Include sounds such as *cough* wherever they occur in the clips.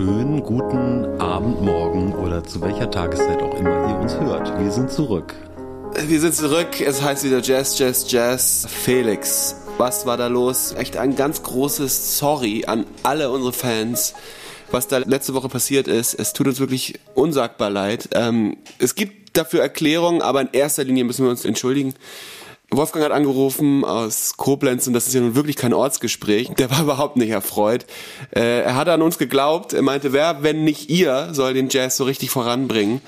schönen guten Abend, Morgen oder zu welcher Tageszeit auch immer ihr uns hört. Wir sind zurück. Wir sind zurück. Es heißt wieder Jazz, Jazz, Jazz. Felix, was war da los? Echt ein ganz großes Sorry an alle unsere Fans, was da letzte Woche passiert ist. Es tut uns wirklich unsagbar leid. Ähm, es gibt dafür Erklärungen, aber in erster Linie müssen wir uns entschuldigen. Wolfgang hat angerufen aus Koblenz und das ist ja nun wirklich kein Ortsgespräch. Der war *laughs* überhaupt nicht erfreut. Äh, er hat an uns geglaubt. Er meinte, wer, wenn nicht ihr, soll den Jazz so richtig voranbringen.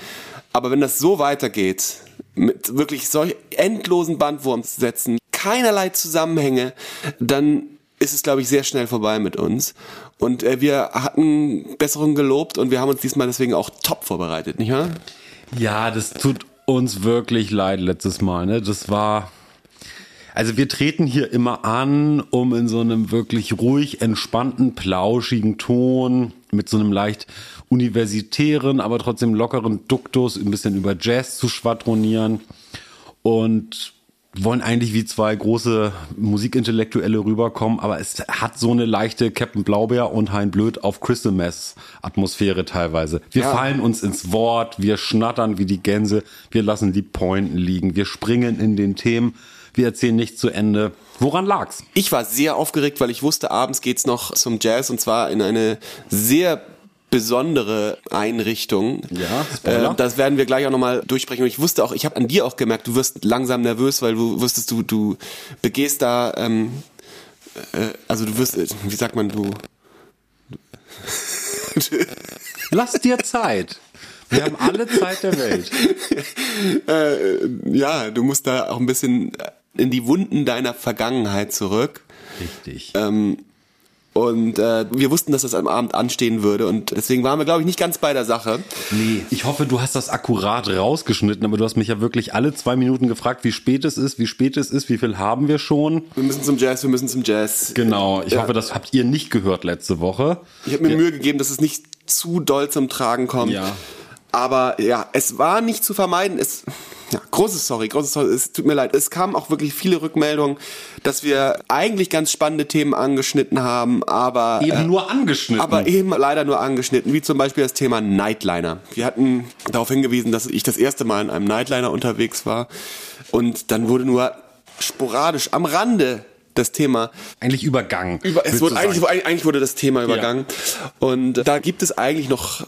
Aber wenn das so weitergeht, mit wirklich solch endlosen Bandwurmsätzen, keinerlei Zusammenhänge, dann ist es, glaube ich, sehr schnell vorbei mit uns. Und äh, wir hatten Besserung gelobt und wir haben uns diesmal deswegen auch top vorbereitet, nicht wahr? Ja, das tut uns wirklich leid letztes Mal. Ne? Das war also wir treten hier immer an, um in so einem wirklich ruhig, entspannten, plauschigen Ton mit so einem leicht universitären, aber trotzdem lockeren Duktus ein bisschen über Jazz zu schwadronieren und wollen eigentlich wie zwei große Musikintellektuelle rüberkommen, aber es hat so eine leichte Captain Blaubeer und Hein Blöd auf Mess Atmosphäre teilweise. Wir ja. fallen uns ins Wort, wir schnattern wie die Gänse, wir lassen die Pointen liegen, wir springen in den Themen wir erzählen nicht zu Ende. Woran lag's? Ich war sehr aufgeregt, weil ich wusste, abends geht's noch zum Jazz und zwar in eine sehr besondere Einrichtung. Ja, Spoiler. Äh, das werden wir gleich auch nochmal durchsprechen. Und ich wusste auch, ich habe an dir auch gemerkt, du wirst langsam nervös, weil du wusstest, du, du begehst da, ähm, äh, also du wirst, äh, wie sagt man, du. Lass dir Zeit. Wir haben alle Zeit der Welt. *laughs* äh, ja, du musst da auch ein bisschen in die Wunden deiner Vergangenheit zurück. Richtig. Ähm, und äh, wir wussten, dass das am Abend anstehen würde und deswegen waren wir, glaube ich, nicht ganz bei der Sache. Nee, ich hoffe, du hast das akkurat rausgeschnitten, aber du hast mich ja wirklich alle zwei Minuten gefragt, wie spät es ist, wie spät es ist, wie viel haben wir schon. Wir müssen zum Jazz, wir müssen zum Jazz. Genau, ich ja. hoffe, das habt ihr nicht gehört letzte Woche. Ich habe mir ja. Mühe gegeben, dass es nicht zu doll zum Tragen kommt. Ja. Aber ja, es war nicht zu vermeiden. Es, ja, großes Sorry, großes Sorry, es tut mir leid. Es kamen auch wirklich viele Rückmeldungen, dass wir eigentlich ganz spannende Themen angeschnitten haben, aber eben äh, nur angeschnitten. Aber eben leider nur angeschnitten, wie zum Beispiel das Thema Nightliner. Wir hatten darauf hingewiesen, dass ich das erste Mal in einem Nightliner unterwegs war und dann wurde nur sporadisch am Rande das Thema eigentlich übergangen. Über, es wurde eigentlich, eigentlich, wurde das Thema übergangen ja. und da gibt es eigentlich noch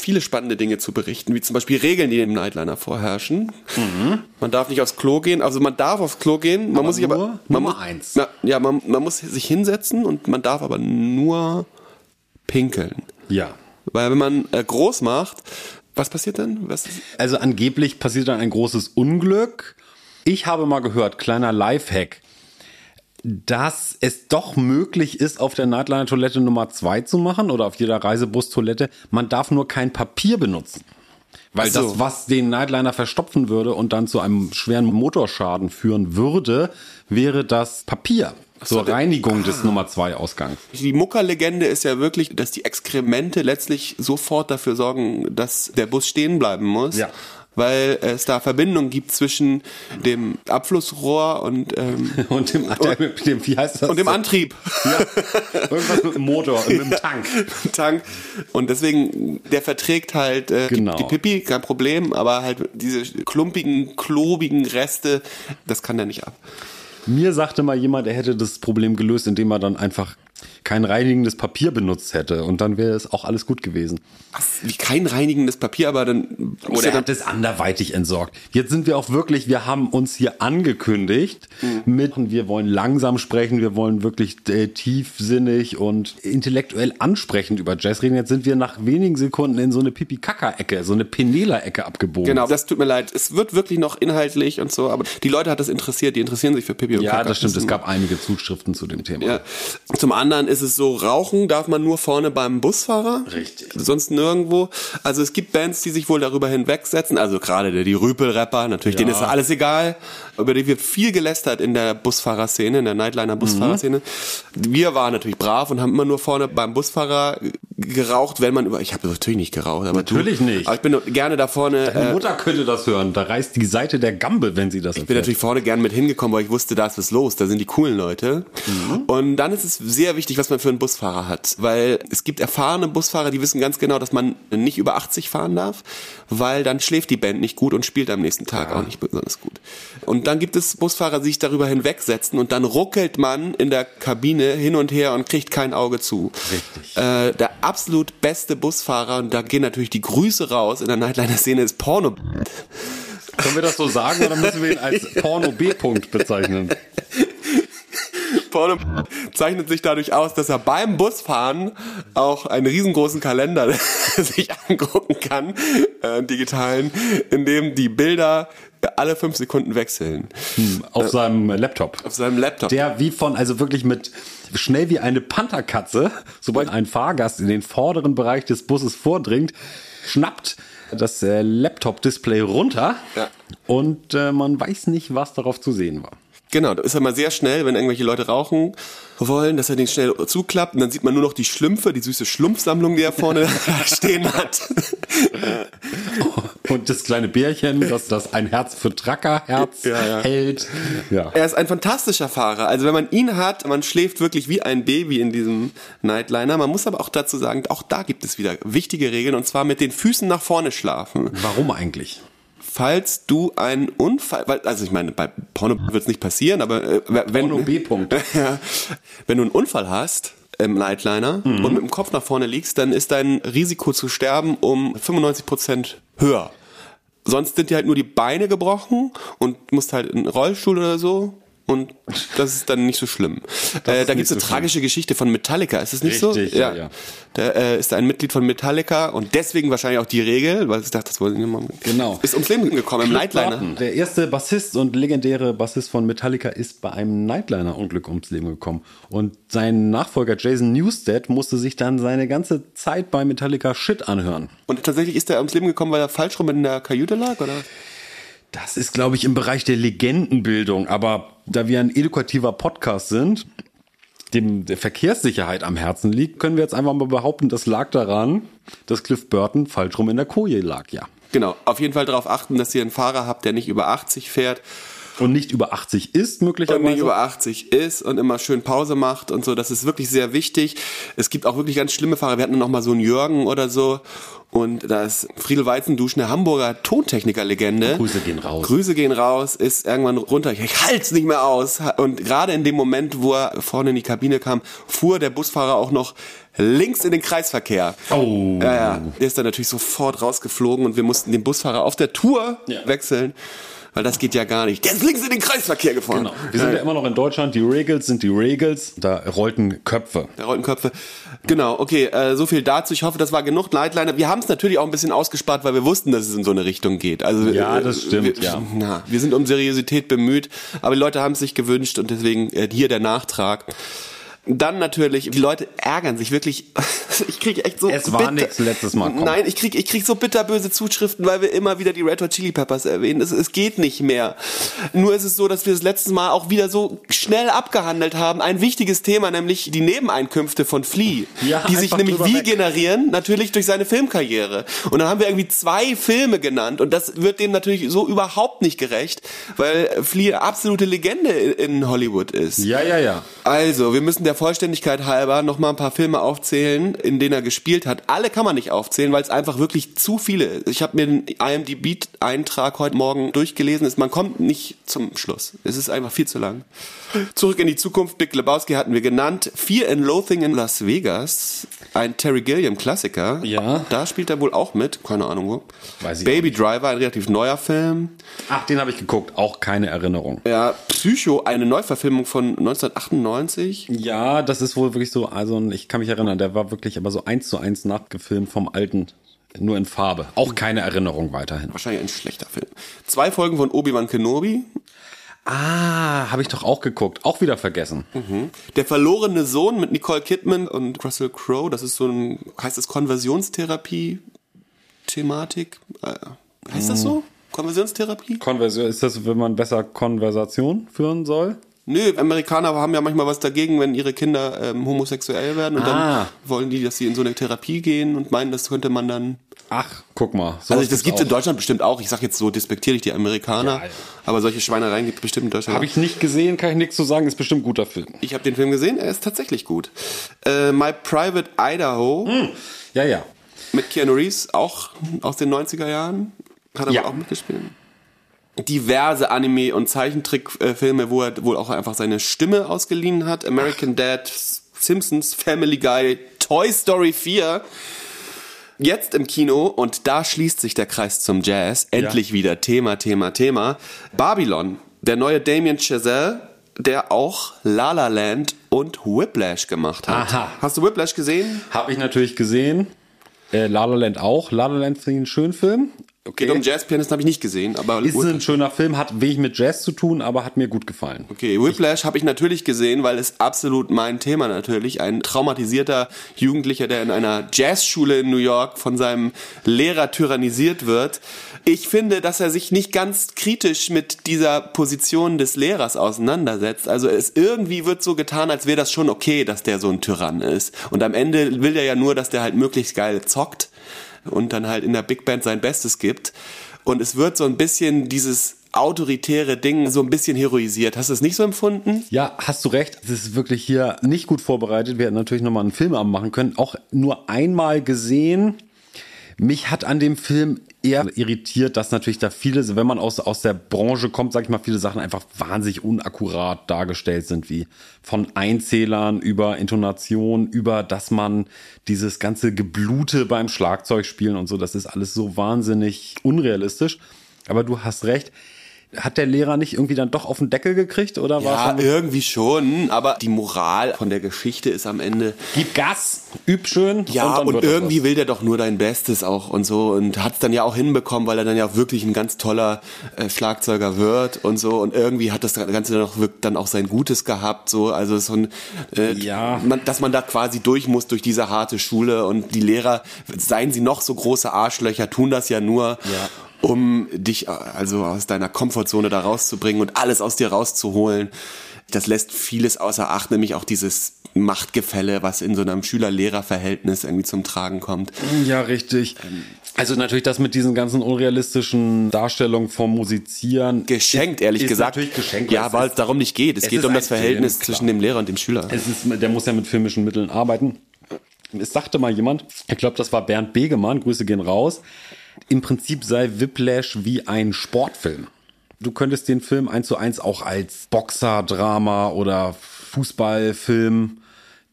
viele spannende Dinge zu berichten, wie zum Beispiel Regeln, die im Nightliner vorherrschen. Mhm. Man darf nicht aufs Klo gehen, also man darf aufs Klo gehen, man aber muss sich aber man Nummer muss, eins. Na, ja, man, man muss sich hinsetzen und man darf aber nur pinkeln. Ja. Weil wenn man äh, groß macht, was passiert denn? Was also angeblich passiert dann ein großes Unglück. Ich habe mal gehört, kleiner Lifehack dass es doch möglich ist, auf der Nightliner-Toilette Nummer zwei zu machen oder auf jeder Reisebus-Toilette. Man darf nur kein Papier benutzen. Weil so. das, was den Nightliner verstopfen würde und dann zu einem schweren Motorschaden führen würde, wäre das Papier zur Reinigung ah. des Nummer zwei Ausgangs. Die Muckerlegende ist ja wirklich, dass die Exkremente letztlich sofort dafür sorgen, dass der Bus stehen bleiben muss. Ja weil es da Verbindungen gibt zwischen dem Abflussrohr und ähm, *laughs* und dem, und, *laughs* dem wie heißt das? und dem Antrieb. Ja, irgendwas mit dem Motor mit dem *laughs* Tank. Tank. Und deswegen der verträgt halt äh, genau. die, die Pipi kein Problem aber halt diese klumpigen klobigen Reste das kann der nicht ab. Mir sagte mal jemand, er hätte das Problem gelöst, indem er dann einfach kein reinigendes Papier benutzt hätte und dann wäre es auch alles gut gewesen. Was? Wie kein reinigendes Papier, aber dann. Oder er hat es anderweitig entsorgt. Jetzt sind wir auch wirklich, wir haben uns hier angekündigt mhm. mit, wir wollen langsam sprechen, wir wollen wirklich äh, tiefsinnig und intellektuell ansprechend über Jazz reden. Jetzt sind wir nach wenigen Sekunden in so eine Pipi-Kaka-Ecke, so eine Penela-Ecke abgebogen. Genau, das tut mir leid. Es wird wirklich noch inhaltlich und so, aber die Leute hat das interessiert, die interessieren sich für Pipi und ja, Kaka. Ja, das stimmt. Es gab einige Zuschriften zu dem Thema. Ja. Zum anderen ist es so, rauchen darf man nur vorne beim Busfahrer. Richtig. Sonst nirgendwo. Also es gibt Bands, die sich wohl darüber hinwegsetzen. Also gerade die Rüpel-Rapper, natürlich, ja. denen ist alles egal. Über die wird viel gelästert in der Busfahrerszene, in der Nightliner-Busfahrerszene. Mhm. Wir waren natürlich brav und haben immer nur vorne beim Busfahrer geraucht, wenn man über. Ich habe natürlich nicht geraucht, aber Natürlich du, nicht. Aber ich bin gerne da vorne. Deine Äh, Mutter könnte das hören. Da reißt die Seite der Gambe, wenn sie das ich bin natürlich vorne gern mit hingekommen, weil ich wusste, da ist was los, da sind die coolen Leute. Und dann ist es sehr wichtig, was man für einen Busfahrer hat, weil es gibt erfahrene Busfahrer, die wissen ganz genau, dass man nicht über 80 fahren darf, weil dann schläft die Band nicht gut und spielt am nächsten Tag auch nicht besonders gut. Und dann gibt es Busfahrer, die sich darüber hinwegsetzen und dann ruckelt man in der Kabine hin und her und kriegt kein Auge zu. Richtig. Äh, der absolut beste Busfahrer, und da gehen natürlich die Grüße raus in der Nightliner-Szene, ist Porno. Können wir das so sagen oder müssen wir ihn als *laughs* Porno B-Punkt bezeichnen? Porno zeichnet sich dadurch aus, dass er beim Busfahren auch einen riesengroßen Kalender *laughs* sich angucken kann, äh, digitalen, in dem die Bilder alle fünf Sekunden wechseln. Auf seinem Laptop. Auf seinem Laptop. Der wie von, also wirklich mit schnell wie eine Pantherkatze, sobald ein Fahrgast in den vorderen Bereich des Busses vordringt, schnappt das äh, Laptop-Display runter Ja. und äh, man weiß nicht, was darauf zu sehen war. Genau, da ist er mal sehr schnell, wenn irgendwelche Leute rauchen wollen, dass er den schnell zuklappt und dann sieht man nur noch die Schlümpfe, die süße Schlumpfsammlung, die er vorne *laughs* stehen hat. *laughs* Und das kleine Bärchen, das das ein Herz für Trackerherz Ja, ja. hält. Ja. Er ist ein fantastischer Fahrer. Also wenn man ihn hat, man schläft wirklich wie ein Baby in diesem Nightliner. Man muss aber auch dazu sagen, auch da gibt es wieder wichtige Regeln und zwar mit den Füßen nach vorne schlafen. Warum eigentlich? Falls du einen Unfall, weil, also ich meine, bei Porno wird es nicht passieren, aber äh, wenn, Porno B-Punkt. *laughs* ja, wenn du einen Unfall hast im Nightliner Mhm. und mit dem Kopf nach vorne liegst, dann ist dein Risiko zu sterben um 95 Prozent höher. Sonst sind dir halt nur die Beine gebrochen und musst halt in einen Rollstuhl oder so. Und das ist dann nicht so schlimm. Äh, da nicht gibt's eine so schlimm. tragische Geschichte von Metallica. Ist es nicht so? Richtig, ja, ja. Da äh, ist ein Mitglied von Metallica und deswegen wahrscheinlich auch die Regel, weil ich dachte, das wollen sie mal. Genau. Ist ums Leben gekommen im Nightliner. Der erste Bassist und legendäre Bassist von Metallica ist bei einem Nightliner-Unglück ums Leben gekommen. Und sein Nachfolger Jason Newsted musste sich dann seine ganze Zeit bei Metallica Shit anhören. Und tatsächlich ist er ums Leben gekommen, weil er falsch rum in der Kajüte lag, oder? Das ist, glaube ich, im Bereich der Legendenbildung. Aber da wir ein edukativer Podcast sind, dem der Verkehrssicherheit am Herzen liegt, können wir jetzt einfach mal behaupten, das lag daran, dass Cliff Burton falsch rum in der Koje lag, ja. Genau. Auf jeden Fall darauf achten, dass ihr einen Fahrer habt, der nicht über 80 fährt Und nicht über 80 ist, und möglicherweise. nicht über 80 ist und immer schön Pause macht und so. Das ist wirklich sehr wichtig. Es gibt auch wirklich ganz schlimme Fahrer. Wir hatten noch mal so einen Jürgen oder so. Und da ist Friedel Weizendusch, eine Hamburger Tontechniker-Legende. Grüße gehen raus. Grüße gehen raus, ist irgendwann runter. Ich halt's nicht mehr aus. Und gerade in dem Moment, wo er vorne in die Kabine kam, fuhr der Busfahrer auch noch links in den Kreisverkehr. Oh. Ja, ja. Der ist dann natürlich sofort rausgeflogen und wir mussten den Busfahrer auf der Tour Ja. wechseln. Weil das geht ja gar nicht. Der ist links in den Kreisverkehr gefahren. Genau. Wir sind ja immer noch in Deutschland. Die Regels sind die Regels. Da rollten Köpfe. Der roten Köpfe. Genau, okay, äh, so viel dazu. Ich hoffe, das war genug Nightliner. Wir haben es natürlich auch ein bisschen ausgespart, weil wir wussten, dass es in so eine Richtung geht. Also Ja, äh, das stimmt, wir, ja. Na, wir sind um Seriosität bemüht, aber die Leute haben es sich gewünscht und deswegen äh, hier der Nachtrag. Dann natürlich, die Leute ärgern sich wirklich. *laughs* Ich kriege echt so. Es war nichts letztes Mal, komm. Nein, ich krieg, ich krieg so bitterböse Zuschriften, weil wir immer wieder die Red Hot Chili Peppers erwähnen. Es, es geht nicht mehr. Nur ist es so, dass wir das letzte Mal auch wieder so schnell abgehandelt haben. Ein wichtiges Thema, nämlich die Nebeneinkünfte von Flea, Ja, die sich nämlich wie weg. generieren? Natürlich durch seine Filmkarriere. Und dann haben wir irgendwie zwei Filme genannt und das wird dem natürlich so überhaupt nicht gerecht, weil Flea absolute Legende in Hollywood ist. Ja, ja, ja. Also, wir müssen der Vollständigkeit halber noch mal ein paar Filme aufzählen, in denen er gespielt hat. Alle kann man nicht aufzählen, weil es einfach wirklich zu viele. Ich habe mir den IMDb-Eintrag heute Morgen durchgelesen. Ist, man kommt nicht zum Schluss. Es ist einfach viel zu lang. Zurück in die Zukunft. Big Lebowski hatten wir genannt. Fear and Loathing in Las Vegas. Ein Terry Gilliam-Klassiker. Ja. Da spielt er wohl auch mit. Keine Ahnung wo. Weiß ich Baby Driver, ein relativ neuer Film. Ach, den habe ich geguckt. Auch keine Erinnerung. Ja, Psycho, eine Neuverfilmung von 1998. Ja, das ist wohl wirklich so, also ich kann mich erinnern, der war wirklich aber so eins zu eins nachgefilmt vom alten, nur in Farbe. Auch keine Erinnerung weiterhin. Wahrscheinlich ein schlechter Film. Zwei Folgen von Obi-Wan Kenobi. Ah, habe ich doch auch geguckt. Auch wieder vergessen. Der verlorene Sohn mit Nicole Kidman und Russell Crowe. Das ist so ein, heißt es Konversionstherapie-Thematik? Äh, heißt das so? Konversionstherapie? Konversion, ist das, wenn man besser Konversation führen soll? Nö, Amerikaner haben ja manchmal was dagegen, wenn ihre Kinder ähm, homosexuell werden und Ah. dann wollen die, dass sie in so eine Therapie gehen und meinen, das könnte man dann. Ach, guck mal. sowas Also das gibt es in. Deutschland bestimmt auch. Ich sag jetzt so despektierlich die Amerikaner, Ja, ja. aber solche Schweinereien gibt es bestimmt in Deutschland. Habe ich nicht gesehen, kann ich nichts zu sagen, ist bestimmt ein guter Film. Ich habe den Film gesehen, er ist tatsächlich gut. Äh, My Private Idaho Ja, ja. mit Keanu Reeves, auch aus den 90er Jahren. Hat er Ja. auch mitgespielt. Diverse Anime- und Zeichentrickfilme, wo er wohl auch einfach seine Stimme ausgeliehen hat. American Dad, Simpsons, Family Guy, Toy Story 4. Jetzt im Kino und da schließt sich der Kreis zum Jazz. Endlich wieder Thema, Thema, Thema. Babylon, der neue Damien Chazelle, der auch La La Land und Whiplash gemacht hat. Aha. Hast du Whiplash gesehen? Habe ich natürlich gesehen. Äh, La La Land auch. La La Land finde ich einen schönen Film. Okay. Geht um Jazzpianisten, habe ich nicht gesehen, aber Ist ein schöner Film, hat wenig mit Jazz zu tun, aber hat mir gut gefallen. Okay, Whiplash habe ich natürlich gesehen, weil es absolut mein Thema natürlich. Ein traumatisierter Jugendlicher, der in einer Jazzschule in New York von seinem Lehrer tyrannisiert wird. Ich finde, dass er sich nicht ganz kritisch mit dieser Position des Lehrers auseinandersetzt. Also es irgendwie wird so getan, als wäre das schon okay, dass der so ein Tyrann ist. Und am Ende will er ja nur, dass der halt möglichst geil zockt und dann halt in der Big Band sein Bestes gibt. Und es wird so ein bisschen dieses autoritäre Ding so ein bisschen heroisiert. Hast du es nicht so empfunden? Ja, hast du recht. Es ist wirklich hier nicht gut vorbereitet. Wir hätten natürlich nochmal einen Filmabend machen können. Auch nur einmal gesehen. Mich hat an dem Film eher irritiert, dass natürlich da viele, wenn man aus, aus der Branche kommt, sag ich mal, viele Sachen einfach wahnsinnig unakkurat dargestellt sind, wie von Einzählern über Intonation, über, dass man dieses ganze Geblute beim Schlagzeugspielen und so, das ist alles so wahnsinnig unrealistisch. Aber du hast recht. Hat der Lehrer nicht irgendwie dann doch auf den Deckel gekriegt oder war Ja, schon irgendwie schon, aber die Moral von der Geschichte ist am Ende, Gib Gas, üb schön. ja, und, das irgendwie will der doch nur dein Bestes auch und so und hat es dann ja auch hinbekommen, weil er dann ja auch wirklich ein ganz toller äh, Schlagzeuger wird und so und irgendwie hat das Ganze dann auch, dann auch sein Gutes gehabt, so, also so ein, äh, Ja. man, dass man da quasi durch muss durch diese harte Schule und die Lehrer, seien sie noch so große Arschlöcher, tun das ja nur, Ja. Um dich also aus deiner Komfortzone da rauszubringen und alles aus dir rauszuholen. Das lässt vieles außer Acht, nämlich auch dieses Machtgefälle, was in so einem Schüler-Lehrer-Verhältnis irgendwie zum Tragen kommt. Ja, richtig. Also natürlich das mit diesen ganzen unrealistischen Darstellungen vom Musizieren. Geschenkt, ehrlich ist gesagt. natürlich geschenkt. Ja, weil ist- es darum nicht geht. Es, es geht ist um das Verhältnis Film, zwischen dem Lehrer und dem Schüler. Es ist, der muss ja mit filmischen Mitteln arbeiten. Es sagte mal jemand, ich glaube, das war Bernd Begemann, Grüße gehen raus. Im Prinzip sei Whiplash wie ein Sportfilm. Du könntest den Film eins zu eins auch als Boxer-Drama oder Fußballfilm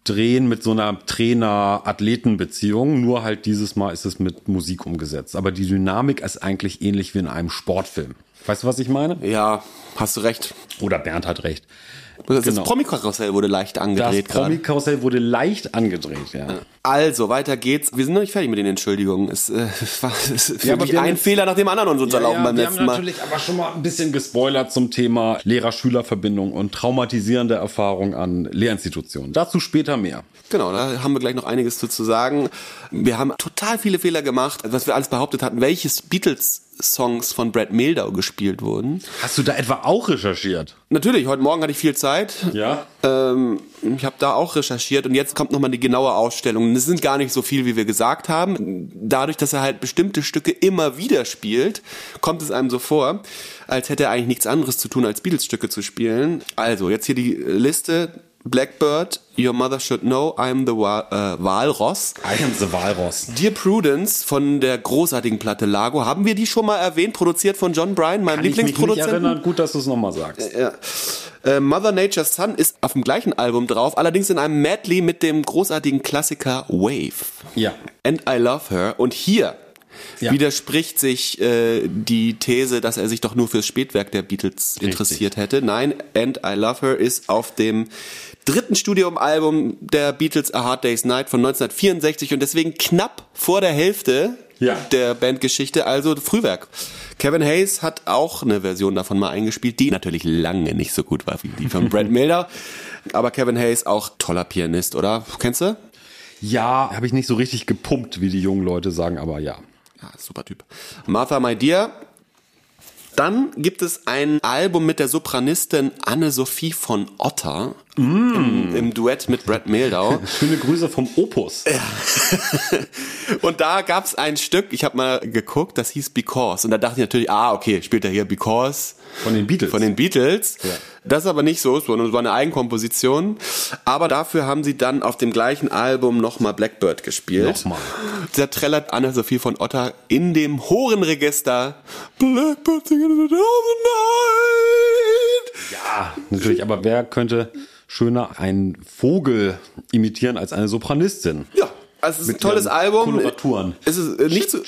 drehen mit so einer Trainer-Athleten-Beziehung. Nur halt dieses Mal ist es mit Musik umgesetzt. Aber die Dynamik ist eigentlich ähnlich wie in einem Sportfilm. Weißt du, was ich meine? Ja, hast du recht. Oder Bernd hat recht. Das Genau. Promi-Karussell wurde leicht Das angedreht gerade. Promi-Karussell wurde leicht angedreht, ja. Also, weiter geht's. Wir sind noch nicht fertig mit den Entschuldigungen. Es äh, war *laughs* es ist Ja, wir haben ein jetzt- Fehler nach dem anderen uns unterlaufen beim wir letzten haben Mal. natürlich aber schon mal ein bisschen gespoilert zum Thema Lehrer-Schüler-Verbindung und traumatisierende Erfahrung an Lehrinstitutionen. Dazu später mehr. Genau, da haben wir gleich noch einiges zu, zu sagen. Wir haben total viele Fehler gemacht, was wir alles behauptet hatten, welches Beatles-Songs von Brad Mehldau gespielt wurden. Hast du da etwa auch recherchiert? Natürlich, heute Morgen hatte ich viel Zeit. Ja. Ähm, ich habe da auch recherchiert und jetzt kommt nochmal die genaue Ausstellung. Es sind gar nicht so viel, wie wir gesagt haben. Dadurch, dass er halt bestimmte Stücke immer wieder spielt, kommt es einem so vor, als hätte er eigentlich nichts anderes zu tun, als Beatles-Stücke zu spielen. Also, jetzt hier die Liste. Blackbird, Your Mother Should Know, I'm the Wa äh, Walross. I am the Walross. Dear Prudence von der großartigen Platte Lago. Haben wir die schon mal erwähnt? Produziert von John Bryan, meinem Kann ich mich nicht Lieblingsproduzenten? erinnern. Gut, dass du es nochmal sagst. Ja. Äh, Mother Nature's Son ist auf dem gleichen Album drauf, allerdings in einem Medley mit dem großartigen Klassiker Wave. Ja. And I Love Her. Und hier Ja. widerspricht sich äh, die These, dass er sich doch nur fürs Spätwerk der Beatles interessiert hätte. Nein, And I Love Her ist auf dem dritten Studioalbum der Beatles A Hard Day's Night von 1964 und deswegen knapp vor der Hälfte Ja. der Bandgeschichte, also Frühwerk. Kevin Hayes hat auch eine Version davon mal eingespielt, die natürlich lange nicht so gut war wie die von *laughs* Brad Miller. Aber Kevin Hayes auch toller Pianist, oder? Kennst du? Ja, habe ich nicht so richtig gepumpt, wie die jungen Leute sagen, aber ja. Ja, super Typ. Martha My Dear. Dann gibt es ein Album mit der Sopranistin Anne-Sophie von Otter im, im Duett mit Brad Mehldau. *laughs* Schöne Grüße vom Opus. *laughs* Und da gab es ein Stück, ich habe mal geguckt, das hieß Because. Und da dachte ich natürlich, ah, okay, spielt er hier Because. Von den Beatles. Von den Beatles. Ja. Das ist aber nicht so, sondern es war eine Eigenkomposition. Aber dafür haben sie dann auf dem gleichen Album nochmal Blackbird gespielt. Nochmal. Da trällert Anne-Sophie von Otter in dem Horenregister Blackbird singing in the night. Ja, natürlich. Aber wer könnte schöner einen Vogel imitieren als eine Sopranistin? Ja, also es ist ein tolles Album. Koloraturen. Es ist äh, nicht zu.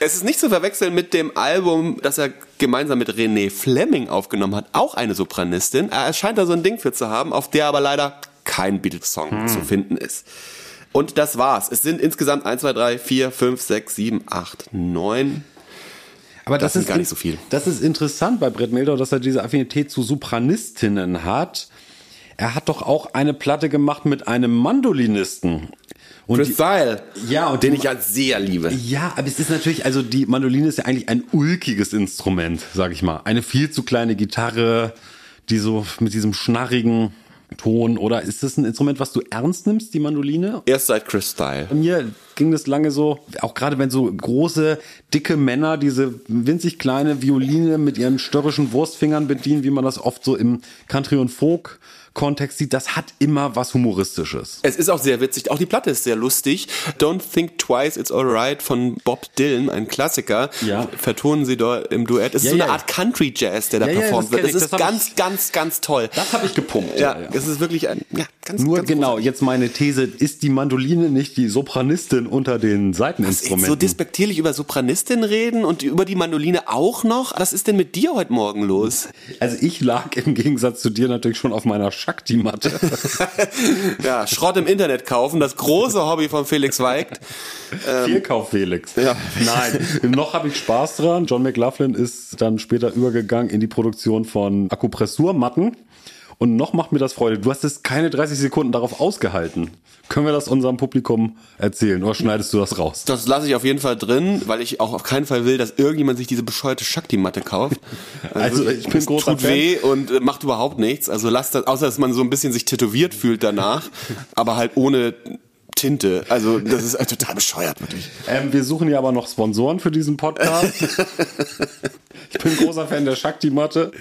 Es ist nicht zu verwechseln mit dem Album, das er gemeinsam mit René Fleming aufgenommen hat, auch eine Sopranistin. Er scheint da so ein Ding für zu haben, auf der aber leider kein Beatles-Song Hm. zu finden ist. Und das war's. Es sind insgesamt 1, 2, 3, 4, 5, 6, 7, 8, 9. Aber Das das, ist gar nicht so viel. Das ist interessant bei Brett Meldau, dass er diese Affinität zu Sopranistinnen hat. Er hat doch auch eine Platte gemacht mit einem Mandolinisten. Und Chris Style. Ja, und den ich ja sehr liebe. ja, aber es ist natürlich, also die Mandoline ist ja eigentlich ein ulkiges Instrument, sag ich mal. Eine viel zu kleine Gitarre, die so mit diesem schnarrigen Ton, oder ist das ein Instrument, was du ernst nimmst, die Mandoline? Erst seit Chris Style. Bei mir ging das lange so, auch gerade wenn so große, dicke Männer diese winzig kleine Violine mit ihren störrischen Wurstfingern bedienen, wie man das oft so im Country- und Folk-Kontext sieht, das hat immer was Humoristisches. Es ist auch sehr witzig. Auch die Platte ist sehr lustig. Don't Think Twice, It's Alright von Bob Dylan, ein Klassiker. Ja. Vertonen sie dort im Duett. Es ist Ja, so eine ja. Art Country Jazz, der da performt wird. Es ist Das ganz, ich- ganz, ganz toll. Das habe ich gepumpt. Ja, es ist wirklich ein, ja, ganz, Nur ganz genau, jetzt meine These, ist die Mandoline nicht die Sopranistin unter den Seiteninstrumenten? so despektierlich über Sopranistin reden und über die Mandoline auch noch? Was ist denn mit dir heute Morgen los? also ich lag im Gegensatz zu dir natürlich schon auf meiner Shakti-Matte. *laughs* Ja, Schrott im Internet kaufen, das große Hobby von Felix Weigt. Fehlkauf, Felix. Ja. Nein, noch habe ich Spaß dran. John McLaughlin ist dann später übergegangen in die Produktion von Akupressurmatten. Und noch macht mir das Freude. Du hast es keine 30 Sekunden darauf ausgehalten. Können wir das unserem Publikum erzählen oder schneidest du das raus? Das lasse ich auf jeden Fall drin, weil ich auch auf keinen Fall will, dass irgendjemand sich diese bescheuerte Shakti-Matte kauft. *laughs* Also, ich bin es großer tut Fan. weh und macht überhaupt nichts. Also lasst das, außer dass man so ein bisschen sich tätowiert fühlt danach, aber halt ohne Tinte. Also das ist äh, total bescheuert, wirklich. Ähm, wir suchen ja aber noch Sponsoren für diesen Podcast. ich bin großer Fan der Shakti-Matte.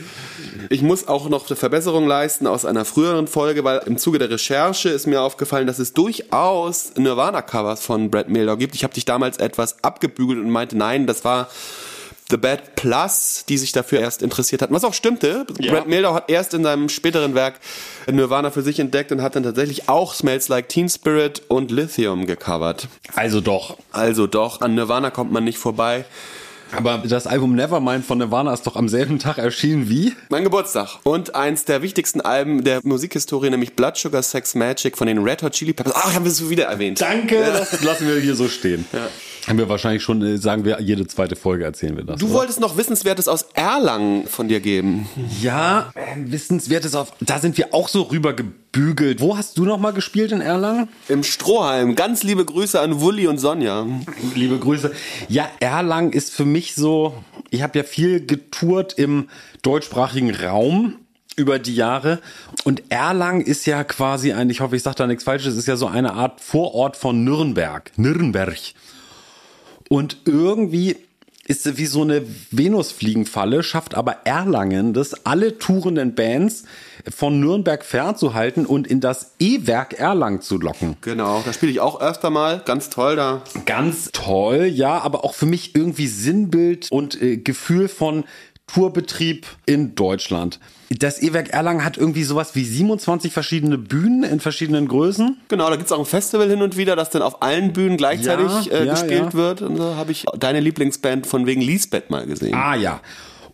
Ich muss auch noch eine Verbesserung leisten aus einer früheren Folge, weil im Zuge der Recherche ist mir aufgefallen, dass es durchaus Nirvana-Covers von Brad Mehldau gibt. Ich habe dich damals etwas abgebügelt und meinte, nein, das war The Bad Plus, die sich dafür erst interessiert hatten. Was auch stimmte. Ja. Brad Mehldau hat erst in seinem späteren Werk Nirvana für sich entdeckt und hat dann tatsächlich auch Smells Like Teen Spirit und Lithium gecovert. Also doch. Also doch, an Nirvana kommt man nicht vorbei. Aber das Album Nevermind von Nirvana ist doch am selben Tag erschienen wie? Mein Geburtstag. Und eins der wichtigsten Alben der Musikhistorie, nämlich Blood Sugar Sex Magic von den Red Hot Chili Peppers. Ach, haben wir es wieder erwähnt. Danke, das lassen wir hier so stehen. Haben wir wahrscheinlich schon, äh, sagen wir, jede zweite Folge erzählen wir das. Du oder? wolltest noch Wissenswertes aus Erlangen von dir geben. Ja, äh, wissenswertes auf. Da sind wir auch so rüber gebügelt. Wo hast du noch mal gespielt in Erlangen? Im Strohhalm. Ganz liebe Grüße an Wulli und Sonja. Liebe Grüße. Ja, Erlangen ist für mich so. Ich habe ja viel getourt im deutschsprachigen Raum über die Jahre und Erlangen ist ja quasi ein, ich hoffe, ich sage da nichts Falsches, ist ja so eine Art Vorort von Nürnberg. Nürnberg. Und irgendwie ist sie wie so eine Venusfliegenfalle, schafft aber Erlangen das, alle tourenden Bands von Nürnberg fernzuhalten und in das E-Werk Erlangen zu locken. Genau, da spiele ich auch öfter mal. Ganz toll da. Ganz toll, ja, aber auch für mich irgendwie Sinnbild und äh, Gefühl von Tourbetrieb in Deutschland. Das E-Werk Erlangen hat irgendwie sowas wie 27 verschiedene Bühnen in verschiedenen Größen. Genau, da gibt's auch ein Festival hin und wieder, das dann auf allen Bühnen gleichzeitig Ja, äh, ja, gespielt ja. wird. Und da habe ich deine Lieblingsband von wegen Lisbeth mal gesehen. Ah ja.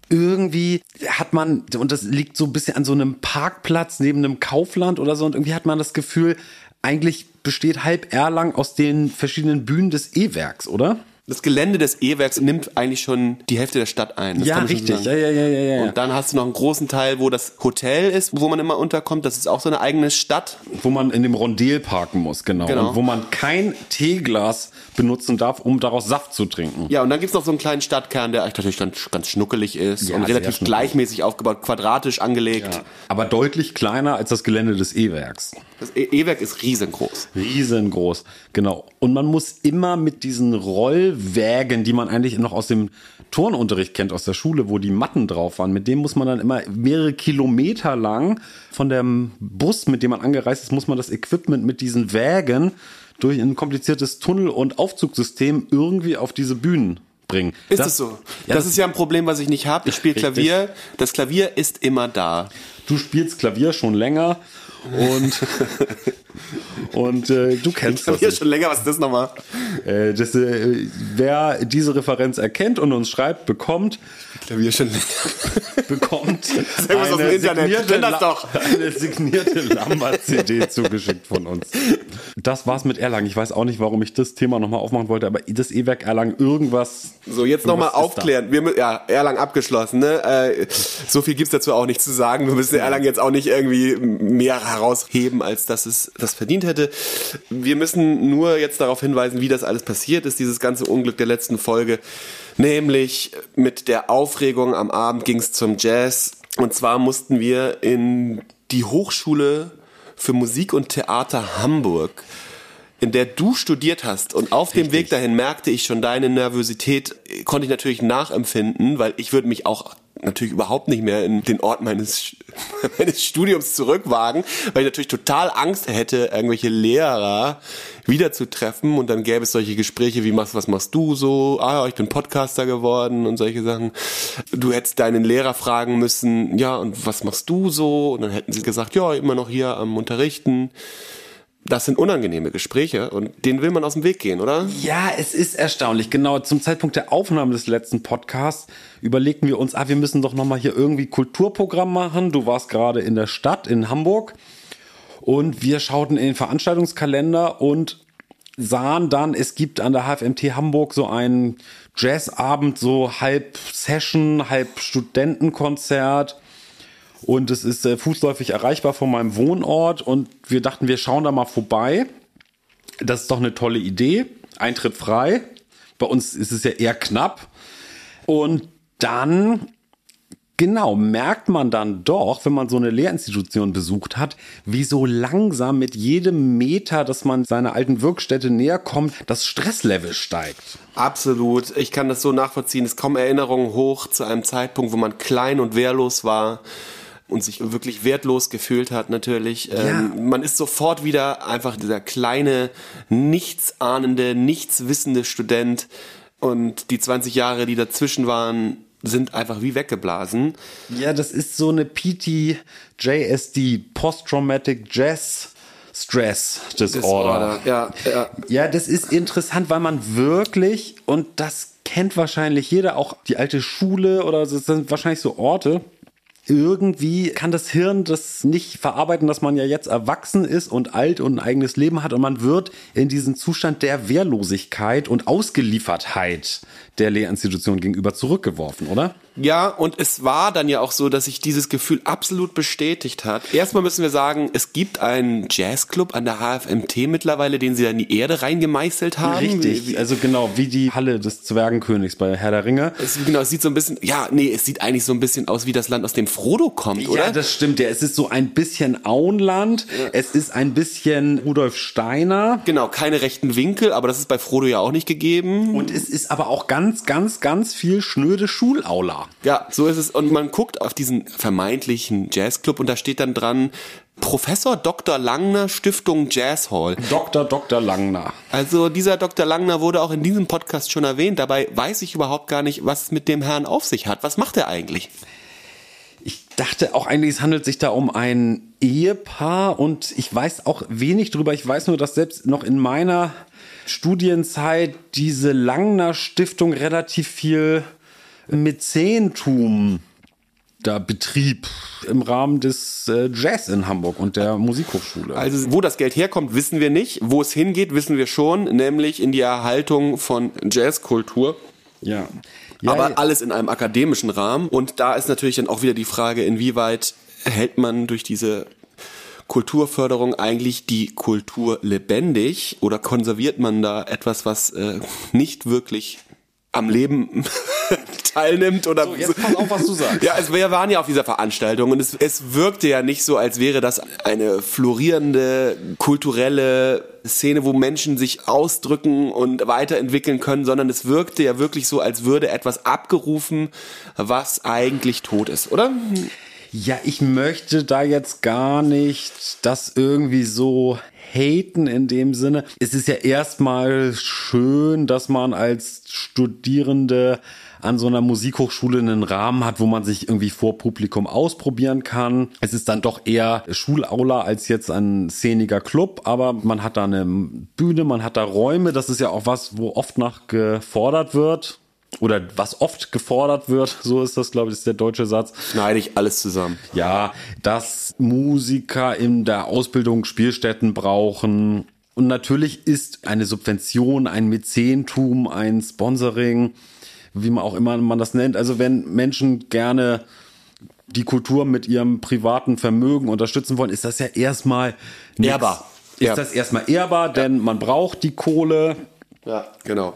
Irgendwie hat man, und das liegt so ein bisschen an so einem Parkplatz neben einem Kaufland oder so, und irgendwie hat man das Gefühl, eigentlich besteht halb Erlangen aus den verschiedenen Bühnen des E-Werks, oder? Das Gelände des E-Werks nimmt eigentlich schon die Hälfte der Stadt ein. Das ja, richtig. Ja, ja, ja, ja, ja. Und dann hast du noch einen großen Teil, wo das Hotel ist, wo man immer unterkommt. Das ist auch so eine eigene Stadt. Wo man in dem Rondel parken muss, genau. Genau. Und wo man kein Teeglas benutzen darf, um daraus Saft zu trinken. Ja, und dann gibt's noch so einen kleinen Stadtkern, der eigentlich natürlich ganz, ganz schnuckelig ist Ja, und relativ gleichmäßig aufgebaut, quadratisch angelegt. Aber deutlich kleiner als das Gelände des E-Werks. Das E- E-Werk ist riesengroß. Riesengroß, genau. Und man muss immer mit diesen Rollwägen, die man eigentlich noch aus dem Turnunterricht kennt, aus der Schule, wo die Matten drauf waren, mit dem muss man dann immer mehrere Kilometer lang von dem Bus, mit dem man angereist ist, muss man das Equipment mit diesen Wägen durch ein kompliziertes Tunnel- und Aufzugssystem irgendwie auf diese Bühnen bringen. Ist es so? Ja, das ist ja ein Problem, was ich nicht habe. Ich spiele. Klavier. Das Klavier ist immer da. Du spielst Klavier schon länger und *laughs* und äh, du kennst das. Klavier nicht. schon länger. Was ist das nochmal? Äh, das, äh, wer diese Referenz erkennt und uns schreibt, bekommt Klavier schon länger. bekommt *laughs* irgendwas aus dem Internet. Kenn das doch. eine signierte Lambert-CD *laughs* zugeschickt von uns. Das war's mit Erlangen. Ich weiß auch nicht, warum ich das Thema nochmal aufmachen wollte, aber das E-Werk Erlangen, irgendwas. So, jetzt nochmal aufklären. Wir, ja, Erlangen abgeschlossen, ne? Äh, so viel gibt's dazu auch nicht zu sagen. Wir müssen Erlangen jetzt auch nicht irgendwie mehr herausheben, als dass es das verdient hätte. Wir müssen nur jetzt darauf hinweisen, wie das alles passiert ist, dieses ganze Unglück der letzten Folge. Nämlich mit der Aufregung am Abend ging's zum Jazz. Und zwar mussten wir in die Hochschule für Musik und Theater Hamburg in der du studiert hast und auf dem Weg dahin merkte ich schon deine Nervosität, konnte ich natürlich nachempfinden, weil ich würde mich auch natürlich überhaupt nicht mehr in den Ort meines, *laughs* meines Studiums zurückwagen, weil ich natürlich total Angst hätte, irgendwelche Lehrer wiederzutreffen und dann gäbe es solche Gespräche wie, was, was machst du so? Ah, ich bin Podcaster geworden und solche Sachen. Du hättest deinen Lehrer fragen müssen, ja, und was machst du so? Und dann hätten sie gesagt, ja, immer noch hier am Unterrichten das sind unangenehme Gespräche und denen will man aus dem Weg gehen, oder? Ja, es ist erstaunlich. Genau zum Zeitpunkt der Aufnahme des letzten Podcasts überlegten wir uns, ah, wir müssen doch nochmal hier irgendwie Kulturprogramm machen. Du warst gerade in der Stadt in Hamburg und wir schauten in den Veranstaltungskalender und sahen dann, es gibt an der HFMT Hamburg so einen Jazzabend, so halb Session, halb Studentenkonzert. Und es ist äh, fußläufig erreichbar von meinem Wohnort. Und wir dachten, wir schauen da mal vorbei. Das ist doch eine tolle Idee. Eintritt frei. Bei uns ist es ja eher knapp. Und dann, genau, merkt man dann doch, wenn man so eine Lehrinstitution besucht hat, wie so langsam mit jedem Meter, dass man seiner alten Wirkstätte näher kommt, das Stresslevel steigt. Absolut. Ich kann das so nachvollziehen. Es kommen Erinnerungen hoch zu einem Zeitpunkt, wo man klein und wehrlos war und sich wirklich wertlos gefühlt hat natürlich. Ähm, man ist sofort wieder einfach dieser kleine, nichtsahnende, nichtswissende Student und die 20 Jahre, die dazwischen waren, sind einfach wie weggeblasen. Ja, das ist so eine PTJSD, Post-Traumatic Jazz Stress Disorder. Ja, ja. Ja, das ist interessant, weil man wirklich, und das kennt wahrscheinlich jeder, auch die alte Schule oder das sind wahrscheinlich so Orte, irgendwie kann das Hirn das nicht verarbeiten, dass man ja jetzt erwachsen ist und alt und ein eigenes Leben hat und man wird in diesen Zustand der Wehrlosigkeit und Ausgeliefertheit der Lehrinstitution gegenüber zurückgeworfen, oder? Ja, und es war dann ja auch so, dass sich dieses Gefühl absolut bestätigt hat. Erstmal müssen wir sagen, es gibt einen Jazzclub an der HFMT mittlerweile, den sie da in die Erde reingemeißelt haben. Richtig, also genau, wie die Halle des Zwergenkönigs bei Herr der Ringe. es, genau, es sieht so ein bisschen, ja, nee, es sieht eigentlich so ein bisschen aus wie das Land, aus dem Frodo kommt, oder? Ja, das stimmt. Ja, es ist so ein bisschen Auenland. Es ist ein bisschen Rudolf Steiner. genau, keine rechten Winkel, aber das ist bei Frodo ja auch nicht gegeben. Und es ist aber auch ganz, ganz, ganz viel schnöde Schulaula. Ja, so ist es. Und man guckt auf diesen vermeintlichen Jazzclub und da steht dann dran, Professor Dr. Langner Stiftung Jazz Hall. Dr. Dr. Langner. Also dieser Dr. Langner wurde auch in diesem Podcast schon erwähnt. Dabei weiß ich überhaupt gar nicht, was es mit dem Herrn auf sich hat. Was macht er eigentlich? Ich dachte auch eigentlich, es handelt sich da um ein Ehepaar und ich weiß auch wenig drüber. Ich weiß nur, dass selbst noch in meiner Studienzeit diese Langner Stiftung relativ viel Mäzentum da Betrieb im Rahmen des äh, Jazz in Hamburg und der Musikhochschule. Also wo das Geld herkommt, wissen wir nicht. Wo es hingeht, wissen wir schon, nämlich in die Erhaltung von Jazzkultur. Ja. ja. Aber alles in einem akademischen Rahmen. Und da ist natürlich dann auch wieder die Frage, inwieweit hält man durch diese Kulturförderung eigentlich die Kultur lebendig oder konserviert man da etwas, was äh, nicht wirklich am Leben *laughs* teilnimmt oder so, jetzt pass auf, was du sagst. Ja, also wir waren ja auf dieser Veranstaltung und es, es wirkte ja nicht so, als wäre das eine florierende kulturelle Szene, wo Menschen sich ausdrücken und weiterentwickeln können, sondern es wirkte ja wirklich so, als würde etwas abgerufen, was eigentlich tot ist, oder? Ja, ich möchte da jetzt gar nicht das irgendwie so haten in dem Sinne. Es ist ja erstmal schön, dass man als Studierende an so einer Musikhochschule einen Rahmen hat, wo man sich irgendwie vor Publikum ausprobieren kann. Es ist dann doch eher Schulaula als jetzt ein szeniger Club, aber man hat da eine Bühne, man hat da Räume. Das ist ja auch was, wo oft nach gefordert wird oder was oft gefordert wird, so ist das, glaube ich, ist der deutsche Satz. Schneide ich alles zusammen. Ja, dass Musiker in der Ausbildung Spielstätten brauchen. Und natürlich ist eine Subvention, ein Mäzentum, ein Sponsoring, wie man auch immer man das nennt. Also wenn Menschen gerne die Kultur mit ihrem privaten Vermögen unterstützen wollen, ist das ja erstmal ehrbar. Ist ja. das erstmal ehrbar, denn man braucht die Kohle. Ja, genau.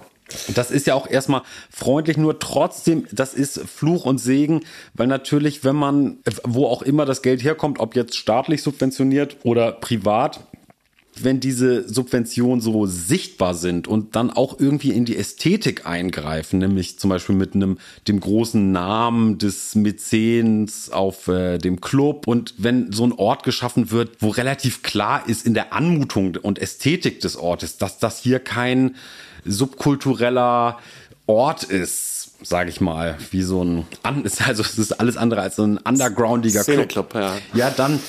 Das ist ja auch erstmal freundlich, nur trotzdem, das ist Fluch und Segen, weil natürlich, wenn man, wo auch immer das Geld herkommt, ob jetzt staatlich subventioniert oder privat, wenn diese Subventionen so sichtbar sind und dann auch irgendwie in die Ästhetik eingreifen, nämlich zum Beispiel mit einem dem großen Namen des Mäzens auf äh, dem Club und wenn so ein Ort geschaffen wird, wo relativ klar ist in der Anmutung und Ästhetik des Ortes, dass das hier kein subkultureller Ort ist, sage ich mal, wie so ein, *laughs* also es ist alles andere als so ein undergroundiger Club. Club ja. ja, dann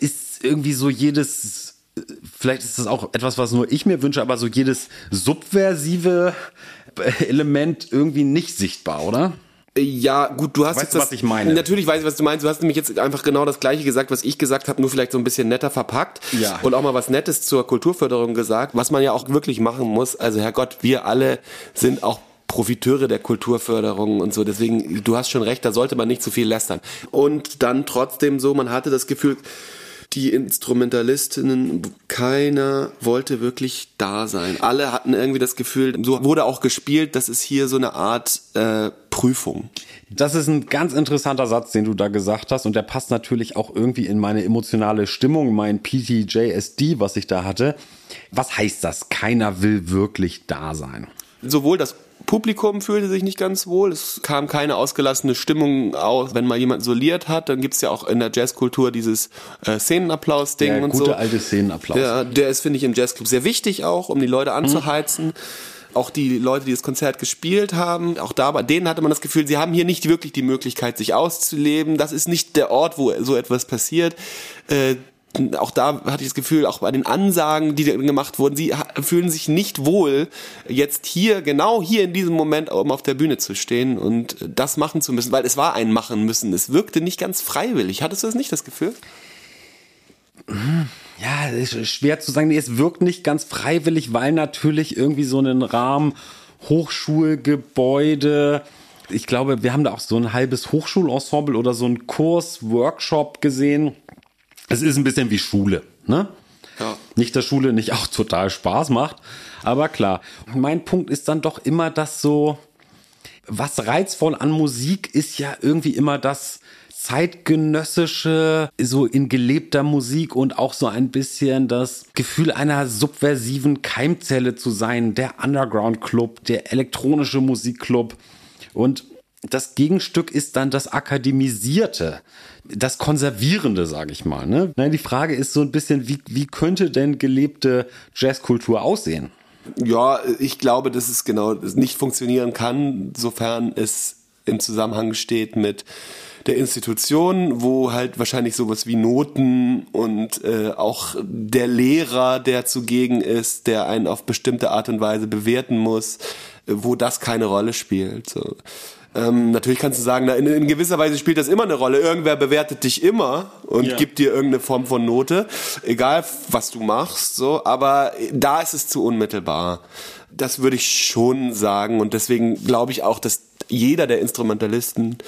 ist irgendwie so jedes, vielleicht ist das auch etwas, was nur ich mir wünsche, aber so jedes subversive Element irgendwie nicht sichtbar, oder? Ja, gut, du hast weißt jetzt das, was ich meine. Natürlich weiß ich, was du meinst. Du hast nämlich jetzt einfach genau das gleiche gesagt, was ich gesagt habe, nur vielleicht so ein bisschen netter verpackt ja. und auch mal was Nettes zur Kulturförderung gesagt, was man ja auch wirklich machen muss. Also Herrgott, wir alle sind auch Profiteure der Kulturförderung und so. Deswegen, du hast schon recht, da sollte man nicht zu viel lästern. Und dann trotzdem so, man hatte das Gefühl, die Instrumentalistinnen, keiner wollte wirklich da sein. Alle hatten irgendwie das Gefühl, so wurde auch gespielt, das ist hier so eine Art äh, Prüfung. Das ist ein ganz interessanter Satz, den du da gesagt hast und der passt natürlich auch irgendwie in meine emotionale Stimmung, mein PTJSD, was ich da hatte. Was heißt das? Keiner will wirklich da sein. Sowohl das Publikum fühlte sich nicht ganz wohl. Es kam keine ausgelassene Stimmung aus. Wenn mal jemand soliert hat, dann gibt's ja auch in der Jazzkultur dieses äh, Szenenapplaus-Ding und gute so. alte Szenenapplaus. Der, der ist, finde ich, im Jazzclub sehr wichtig auch, um die Leute anzuheizen. Mhm auch die Leute, die das Konzert gespielt haben, auch da bei denen hatte man das Gefühl, sie haben hier nicht wirklich die Möglichkeit, sich auszuleben. Das ist nicht der Ort, wo so etwas passiert. Äh, auch da hatte ich das Gefühl, auch bei den Ansagen, die gemacht wurden, sie fühlen sich nicht wohl, jetzt hier, genau hier in diesem Moment oben auf der Bühne zu stehen und das machen zu müssen, weil es war ein Machen müssen. Es wirkte nicht ganz freiwillig. Hattest du das nicht, das Gefühl? Ja, ist schwer zu sagen. Es wirkt nicht ganz freiwillig, weil natürlich irgendwie so einen Rahmen, Hochschulgebäude, ich glaube, wir haben da auch so ein halbes Hochschulensemble oder so einen Kurs, Workshop gesehen es ist ein bisschen wie Schule, ne? Ja. Nicht, dass Schule nicht auch total Spaß macht, aber klar. Mein Punkt ist dann doch immer, dass so, was reizvoll an Musik ist ja irgendwie immer das zeitgenössische, so in gelebter Musik und auch so ein bisschen das Gefühl einer subversiven Keimzelle zu sein, der Underground Club, der elektronische Musikclub und das Gegenstück ist dann das Akademisierte, das Konservierende, sage ich mal. Ne? Nein, die Frage ist so ein bisschen, wie, wie könnte denn gelebte Jazzkultur aussehen? Ja, ich glaube, dass es genau nicht funktionieren kann, sofern es im Zusammenhang steht mit der Institution, wo halt wahrscheinlich sowas wie Noten und äh, auch der Lehrer, der zugegen ist, der einen auf bestimmte Art und Weise bewerten muss, äh, wo das keine Rolle spielt. So Ähm, natürlich kannst du sagen, in, in, gewisser Weise spielt das immer eine Rolle. Irgendwer bewertet dich immer und ja. gibt dir irgendeine Form von Note, egal was du machst. So, aber da ist es zu unmittelbar. Das würde ich schon sagen und deswegen glaube ich auch, dass jeder der Instrumentalisten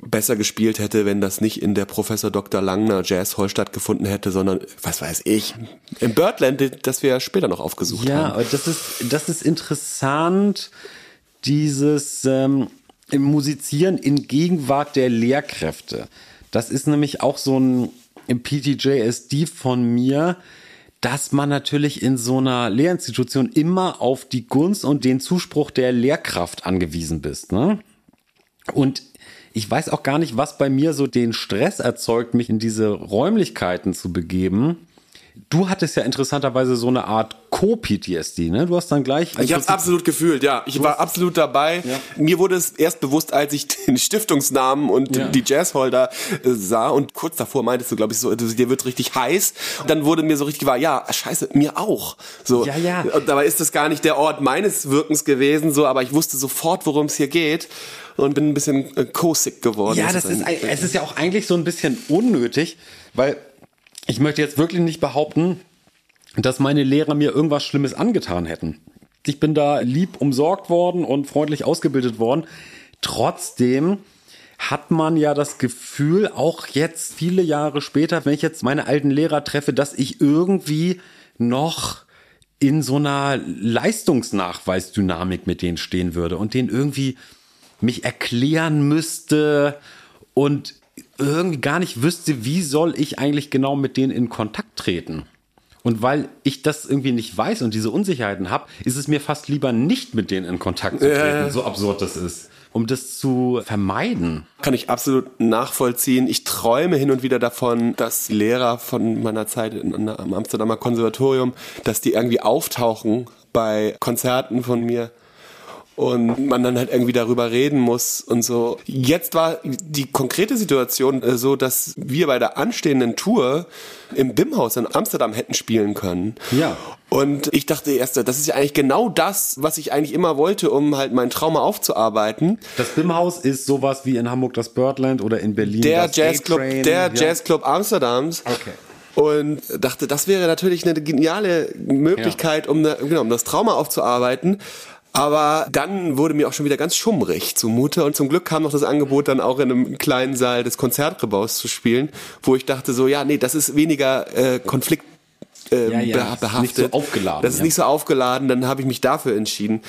besser gespielt hätte, wenn das nicht in der Professor Dr. Langner Jazz Hall stattgefunden hätte, sondern was weiß ich, im Birdland, das wir später noch aufgesucht ja, haben. Ja, das ist das ist interessant, dieses ähm, Musizieren in Gegenwart der Lehrkräfte. Das ist nämlich auch so ein PTJSD von mir, dass man natürlich in so einer Lehrinstitution immer auf die Gunst und den Zuspruch der Lehrkraft angewiesen bist. Ne? Und ich weiß auch gar nicht, was bei mir so den Stress erzeugt, mich in diese Räumlichkeiten zu begeben. Du hattest ja interessanterweise so eine Art Co-PTSD, ne? Du hast dann gleich. Ich habe absolut gefühlt, ja. Ich war absolut dabei. Ja. Mir wurde es erst bewusst, als ich *laughs* den Stiftungsnamen und ja. die Jazzholder äh, sah und kurz davor meintest du, glaube ich, so, dir wird richtig heiß. Und dann wurde mir so richtig wahr, ja, scheiße, mir auch. So. Ja, ja. Und dabei ist das gar nicht der Ort meines Wirkens gewesen, so, aber ich wusste sofort, worum es hier geht und bin ein bisschen äh, co-sick geworden. Ja, das ist, es ist ja auch eigentlich so ein bisschen unnötig, weil ich möchte jetzt wirklich nicht behaupten, dass meine Lehrer mir irgendwas Schlimmes angetan hätten. Ich bin da lieb umsorgt worden und freundlich ausgebildet worden. Trotzdem hat man ja das Gefühl, auch jetzt viele Jahre später, wenn ich jetzt meine alten Lehrer treffe, dass ich irgendwie noch in so einer Leistungsnachweisdynamik mit denen stehen würde und denen irgendwie mich erklären müsste und irgendwie gar nicht wüsste, wie soll ich eigentlich genau mit denen in Kontakt treten. Und weil ich das irgendwie nicht weiß und diese Unsicherheiten habe, ist es mir fast lieber nicht mit denen in Kontakt zu treten, äh. so absurd das ist, um das zu vermeiden. Kann ich absolut nachvollziehen. Ich träume hin und wieder davon, dass Lehrer von meiner Zeit am Amsterdamer Konservatorium, dass die irgendwie auftauchen bei Konzerten von mir und man dann halt irgendwie darüber reden muss und so. Jetzt war die konkrete Situation äh, so, dass wir bei der anstehenden Tour im BIM-Haus in Amsterdam hätten spielen können. Ja. Und ich dachte erst, das ist ja eigentlich genau das, was ich eigentlich immer wollte, um halt mein Trauma aufzuarbeiten. Das BIM-Haus ist sowas wie in Hamburg das Birdland oder in Berlin der das Jazzclub, der ja. Jazzclub Amsterdams. Okay und dachte, das wäre natürlich eine geniale Möglichkeit, ja. um, eine, genau, um das Trauma aufzuarbeiten. Aber dann wurde mir auch schon wieder ganz schummrig zumute und zum Glück kam noch das Angebot, dann auch in einem kleinen Saal des Konzertrebaus zu spielen, wo ich dachte so, ja, nee, das ist weniger äh, Konflikt äh, ja, ja, behaftet. Nicht so aufgeladen. Das ist ja. nicht so aufgeladen, dann habe ich mich dafür entschieden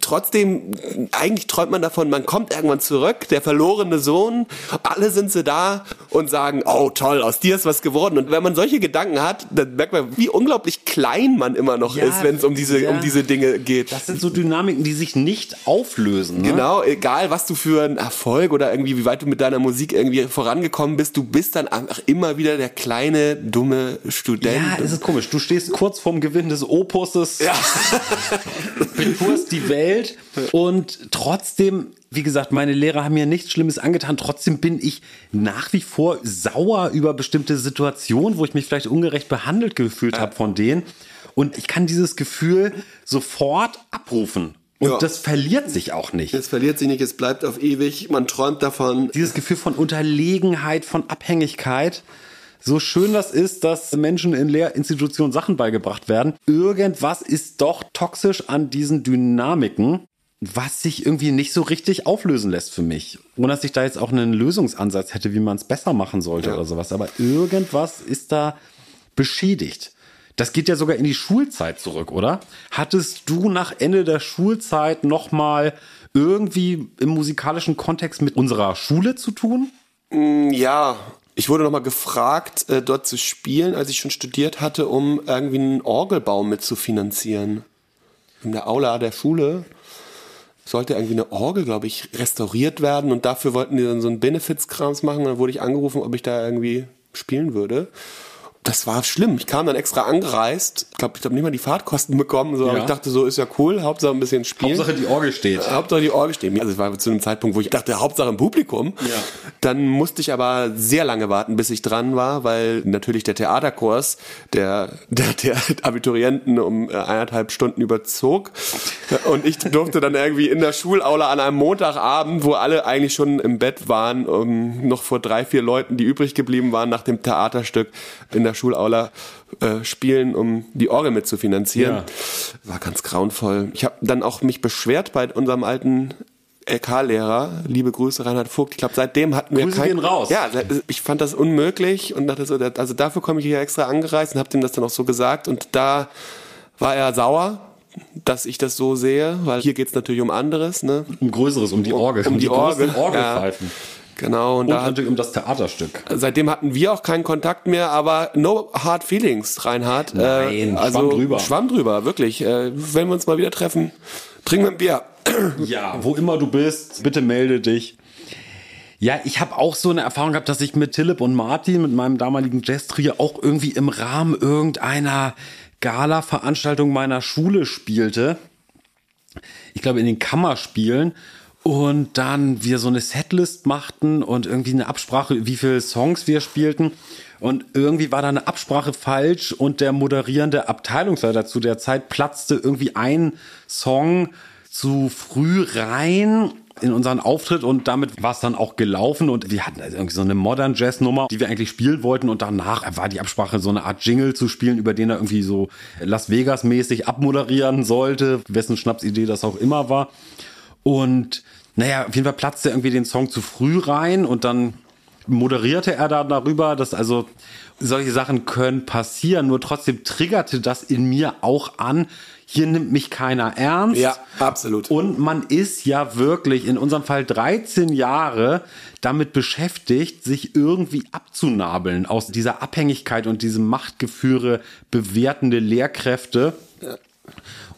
trotzdem, eigentlich träumt man davon, man kommt irgendwann zurück, der verlorene Sohn, alle sind sie da und sagen, oh toll, aus dir ist was geworden. Und wenn man solche Gedanken hat, dann merkt man, wie unglaublich klein man immer noch ja, ist, wenn es um diese, ja. um diese Dinge geht. Das sind so Dynamiken, die sich nicht auflösen. Ne? Genau, egal was du für einen Erfolg oder irgendwie, wie weit du mit deiner Musik irgendwie vorangekommen bist, du bist dann einfach immer wieder der kleine, dumme Student. Ja, es ist komisch. Du stehst kurz vorm Gewinn des Opuses, ja. beturst die *laughs* Welt Welt und trotzdem, wie gesagt, meine Lehrer haben mir nichts Schlimmes angetan. Trotzdem bin ich nach wie vor sauer über bestimmte Situationen, wo ich mich vielleicht ungerecht behandelt gefühlt ja. habe von denen. Und ich kann dieses Gefühl sofort abrufen. Und ja. das verliert sich auch nicht. Es verliert sich nicht, es bleibt auf ewig, man träumt davon. Dieses Gefühl von Unterlegenheit, von Abhängigkeit so schön das ist, dass Menschen in Lehrinstitutionen Sachen beigebracht werden, irgendwas ist doch toxisch an diesen Dynamiken, was sich irgendwie nicht so richtig auflösen lässt für mich. Ohne dass ich da jetzt auch einen Lösungsansatz hätte, wie man es besser machen sollte ja. oder sowas. Aber irgendwas ist da beschädigt. Das geht ja sogar in die Schulzeit zurück, oder? Hattest du nach Ende der Schulzeit nochmal irgendwie im musikalischen Kontext mit unserer Schule zu tun? Mm, ja, ich wurde nochmal gefragt, äh, dort zu spielen, als ich schon studiert hatte, um irgendwie einen Orgelbau mitzufinanzieren. In der Aula der Schule sollte irgendwie eine Orgel, glaube ich, restauriert werden und dafür wollten die dann so einen Benefits-Krams machen und dann wurde ich angerufen, ob ich da irgendwie spielen würde. Das war schlimm. Ich kam dann extra angereist, glaube ich, glaub nicht mal die Fahrtkosten bekommen. So, aber Ja. ich dachte, so ist ja cool, Hauptsache ein bisschen spielen. Hauptsache die Orgel steht. Äh, Hauptsache die Orgel stehen. Also es war zu einem Zeitpunkt, wo ich dachte, Hauptsache im Publikum. Ja. Dann musste ich aber sehr lange warten, bis ich dran war, weil natürlich der Theaterkurs der, der, der Abiturienten um äh, eineinhalb Stunden überzog. Und ich durfte dann irgendwie in der Schulaula an einem Montagabend, wo alle eigentlich schon im Bett waren, um, noch vor drei, vier Leuten, die übrig geblieben waren nach dem Theaterstück in der Schulaula äh, spielen, um die Orgel mitzufinanzieren. Ja. War ganz grauenvoll. Ich habe dann auch mich beschwert bei unserem alten LK-Lehrer, liebe Grüße Reinhard Vogt. Ich glaube, seitdem hatten wir Grüße kein, gehen raus. Ja, ich fand das unmöglich und dachte so, also dafür komme ich hier extra angereist und habe dem das dann auch so gesagt und da war er sauer, dass ich das so sehe, weil hier geht's natürlich um anderes, ne? Um Größeres, um die Orgel. Um die großen Orgel. Orgelpfeifen. Genau und, Und da natürlich um das Theaterstück. Seitdem hatten wir auch keinen Kontakt mehr, aber no hard feelings, Reinhard. Nein, also, Schwamm drüber. Schwamm drüber, wirklich. Äh, wenn wir uns mal wieder treffen, trinken wir ein Bier. Ja, wo immer du bist, bitte melde dich. Ja, ich habe auch so eine Erfahrung gehabt, dass ich mit Philipp und Martin, mit meinem damaligen Jazz-Trio, auch irgendwie im Rahmen irgendeiner Gala-Veranstaltung meiner Schule spielte. Ich glaube, in den Kammerspielen. Und dann wir so eine Setlist machten und irgendwie eine Absprache, wie viele Songs wir spielten. Und irgendwie war da eine Absprache falsch und der moderierende Abteilungsleiter zu der Zeit platzte irgendwie ein Song zu früh rein in unseren Auftritt und damit war es dann auch gelaufen und wir hatten also irgendwie so eine Modern Jazz Nummer, die wir eigentlich spielen wollten und danach war die Absprache so eine Art Jingle zu spielen, über den er irgendwie so Las Vegas mäßig abmoderieren sollte, wessen Schnapsidee das auch immer war. Und naja, auf jeden Fall platzte er irgendwie den Song zu früh rein und dann moderierte er da darüber, dass also solche Sachen können passieren, nur trotzdem triggerte das in mir auch an, hier nimmt mich keiner ernst. Ja, absolut. Und man ist ja wirklich in unserem Fall 13 Jahre damit beschäftigt, sich irgendwie abzunabeln aus dieser Abhängigkeit und diesem Machtgeführe bewertende Lehrkräfte.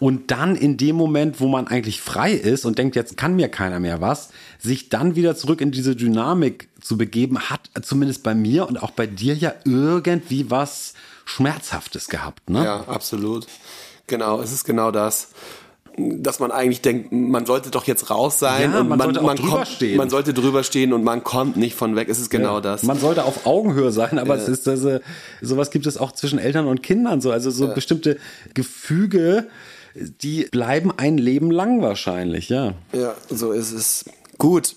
Und dann in dem Moment, wo man eigentlich frei ist und denkt, jetzt kann mir keiner mehr was, sich dann wieder zurück in diese Dynamik zu begeben, hat zumindest bei mir und auch bei dir ja irgendwie was Schmerzhaftes gehabt, ne? Ja, absolut. Genau, es ist genau das. Dass man eigentlich denkt, man sollte doch jetzt raus sein Ja, und man sollte auch drüber kommt, stehen. man sollte drüber stehen und man kommt nicht von weg. Es ist genau das. Man sollte auf Augenhöhe sein, aber es ist also, sowas gibt es auch zwischen Eltern und Kindern so. Also so bestimmte Gefüge, die bleiben ein Leben lang wahrscheinlich, ja. Ja, so ist es. Gut.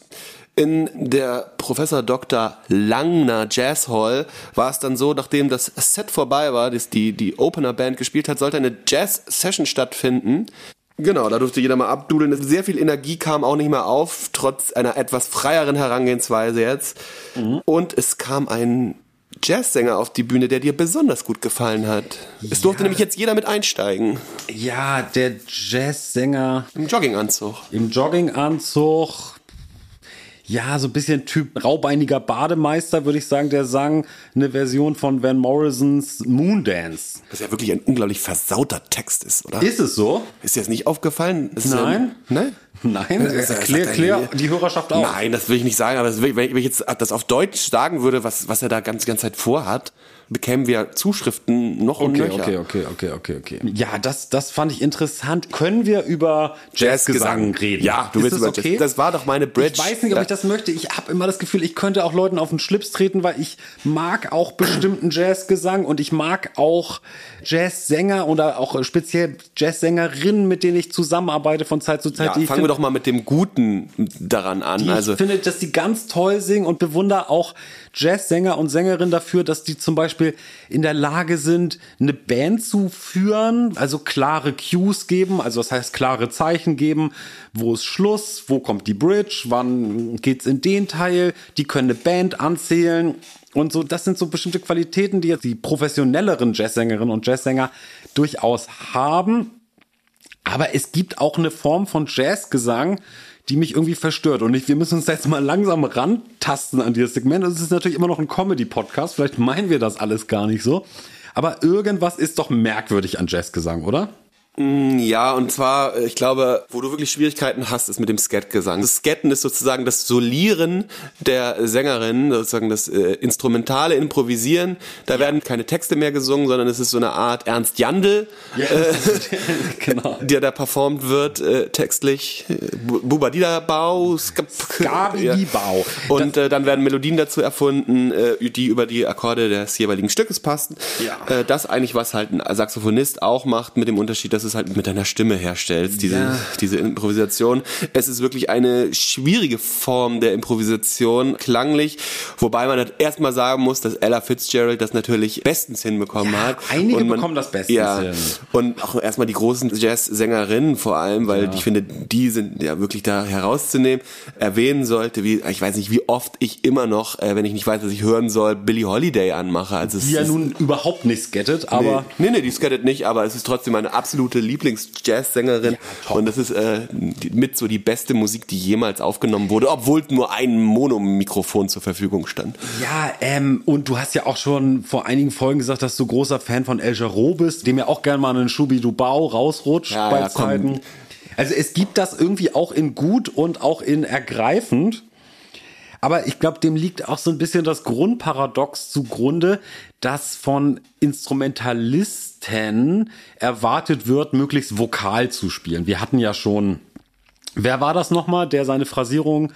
In der Professor Dr. Langner Jazz Hall war es dann so, nachdem das Set vorbei war, das die, die Opener Band gespielt hat, sollte eine Jazz Session stattfinden. Genau, da durfte jeder mal abdudeln. Sehr viel Energie kam auch nicht mehr auf, trotz einer etwas freieren Herangehensweise jetzt. Und es kam ein Jazzsänger auf die Bühne, der dir besonders gut gefallen hat. Es durfte nämlich jetzt jeder mit einsteigen. Ja, der Jazzsänger Im Jogginganzug. im Jogginganzug. Ja, so ein bisschen Typ raubeiniger Bademeister, würde ich sagen. Der sang eine Version von Van Morrisons Moondance. Was ja wirklich ein unglaublich versauter Text ist, oder? Ist es so? Ist dir das nicht aufgefallen? Ist Nein. Ja, nein? Nein, Das- klär, klär die Hörerschaft auf. Nein, das will ich nicht sagen, aber das wenn ich jetzt das auf Deutsch sagen würde, was, was er da ganz, die ganze Zeit vorhat, bekämen wir Zuschriften noch und Okay, nöcher. okay, okay, okay, okay, okay. Ja, das, das fand ich interessant. Können wir über Jazzgesang reden? Ja, du Ist willst das über okay? Jazz. Das war doch meine Bridge. Ich weiß nicht, ob ich das möchte. Ich habe immer das Gefühl, ich könnte auch Leuten auf den Schlips treten, weil ich mag auch bestimmten Jazzgesang und ich mag auch Jazzsänger oder auch speziell Jazzsängerinnen, mit denen ich zusammenarbeite von Zeit zu Zeit. Ja, fangen wir doch mal mit dem Guten daran an. die also ich finde, dass die ganz toll singen und bewundere auch Jazzsänger und Sängerinnen dafür, dass die zum Beispiel in der Lage sind, eine Band zu führen, also klare Cues geben, also das heißt klare Zeichen geben, wo ist Schluss, wo kommt die Bridge, wann geht's in den Teil, die können eine Band anzählen und so, das sind so bestimmte Qualitäten, die jetzt die professionelleren Jazzsängerinnen und Jazzsänger durchaus haben. Aber es gibt auch eine Form von Jazzgesang, die mich irgendwie verstört. Und ich, wir müssen uns jetzt mal langsam rantasten an dieses Segment. Es ist natürlich immer noch ein Comedy-Podcast. Vielleicht meinen wir das alles gar nicht so. Aber irgendwas ist doch merkwürdig an Jazzgesang, oder? Mm, ja, und zwar, äh, ich glaube, wo du wirklich Schwierigkeiten hast, ist mit dem Skat-Gesang. Das Skatten ist sozusagen das Solieren der Sängerin, sozusagen das äh, instrumentale Improvisieren. Da ja. werden keine Texte mehr gesungen, sondern es ist so eine Art Ernst Jandl, ja, äh, *laughs* genau. der da performt wird, äh, textlich. Bubadida Bau, Skabi Bau. Und äh, dann werden Melodien dazu erfunden, äh, die über die Akkorde des jeweiligen Stückes passen. Ja. Äh, das eigentlich, was halt ein Saxophonist auch macht, mit dem Unterschied, dass es halt mit deiner Stimme herstellst, diese, ja. diese Improvisation. Es ist wirklich eine schwierige Form der Improvisation, klanglich, wobei man halt erstmal sagen muss, dass Ella Fitzgerald das natürlich bestens hinbekommen ja, hat. Einige man, bekommen das bestens ja, hin. Und auch erstmal die großen Jazz-Sängerinnen vor allem, weil ja. ich finde, die sind ja wirklich da herauszunehmen, erwähnen sollte, wie, ich weiß nicht, wie oft ich immer noch, äh, wenn ich nicht weiß, was ich hören soll, Billie Holiday anmache. Also die ja nun überhaupt nicht skattet, aber. Nee, nee, nee die skattet nicht, aber es ist trotzdem eine absolute Lieblings-Jazz-Sängerin. Ja, und das ist äh, mit so die beste Musik, die jemals aufgenommen wurde, obwohl nur ein Monomikrofon zur Verfügung stand. Ja, ähm, und du hast ja auch schon vor einigen Folgen gesagt, dass du großer Fan von El Jarreau bist, dem ja auch gerne mal einen Schubi-Dubau rausrutscht ja, bei ja, Zeiten. Komm. Also es gibt das irgendwie auch in gut und auch in ergreifend. Aber ich glaube, dem liegt auch so ein bisschen das Grundparadox zugrunde, dass von Instrumentalisten erwartet wird, möglichst vokal zu spielen. Wir hatten ja schon, wer war das nochmal, der seine Phrasierung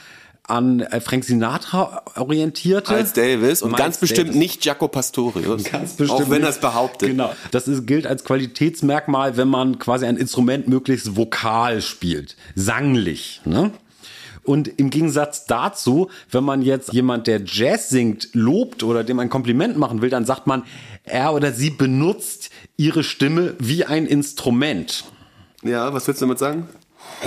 an äh, Frank Sinatra orientierte. Als Davis und Miles ganz bestimmt Davis. nicht Jaco Pastorius. Ganz bestimmt. Auch wenn er es behauptet. Genau. Das ist, gilt als Qualitätsmerkmal, wenn man quasi ein Instrument möglichst vokal spielt. Sanglich, ne? Und im Gegensatz dazu, wenn man jetzt jemand, der Jazz singt, lobt oder dem ein Kompliment machen will, dann sagt man, er oder sie benutzt ihre Stimme wie ein Instrument. Ja, was willst du damit sagen?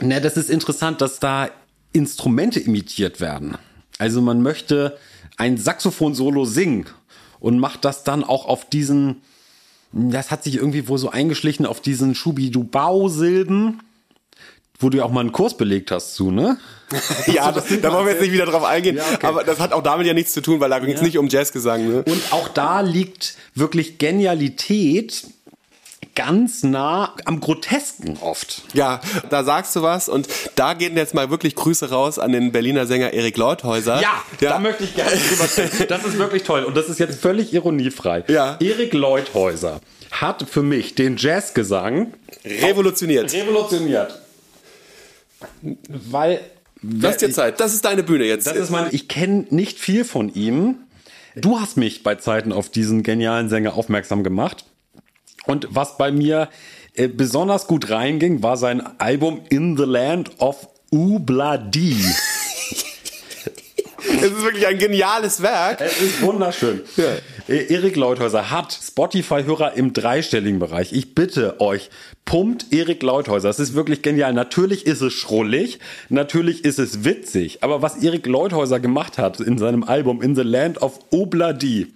Na, das ist interessant, dass da Instrumente imitiert werden. Also man möchte ein Saxophon-Solo singen und macht das dann auch auf diesen, das hat sich irgendwie wohl so eingeschlichen auf diesen Schubi-Du-Bau-Silben wo du ja auch mal einen Kurs belegt hast zu, ne? *laughs* ja, das, da wollen wir jetzt nicht wieder drauf eingehen. Ja, okay. Aber das hat auch damit ja nichts zu tun, weil da ging es ja. nicht um Jazzgesang. Ne? Und auch da liegt wirklich Genialität ganz nah am Grotesken oft. Ja, da sagst du was und da gehen jetzt mal wirklich Grüße raus an den Berliner Sänger Erik Leuthäuser. Ja, ja. da möchte ich gerne drüber sprechen. Das ist wirklich toll und das ist jetzt völlig ironiefrei. Ja. Erik Leuthäuser hat für mich den Jazzgesang revolutioniert. Revolutioniert. Weil. Lass dir Zeit, das ist deine Bühne jetzt. Das ist mein, ich kenne nicht viel von ihm. Du hast mich bei Zeiten auf diesen genialen Sänger aufmerksam gemacht. Und was bei mir äh, besonders gut reinging, war sein Album In the Land of Ubladi. Es ist wirklich ein geniales Werk. Es ist wunderschön. Ja. Äh, Erik Leuthäuser hat Spotify-Hörer im dreistelligen Bereich. Ich bitte euch, pumpt Erik Leuthäuser. Es ist wirklich genial. Natürlich ist es schrullig, natürlich ist es witzig, aber was Erik Leuthäuser gemacht hat in seinem Album In the Land of Obladi,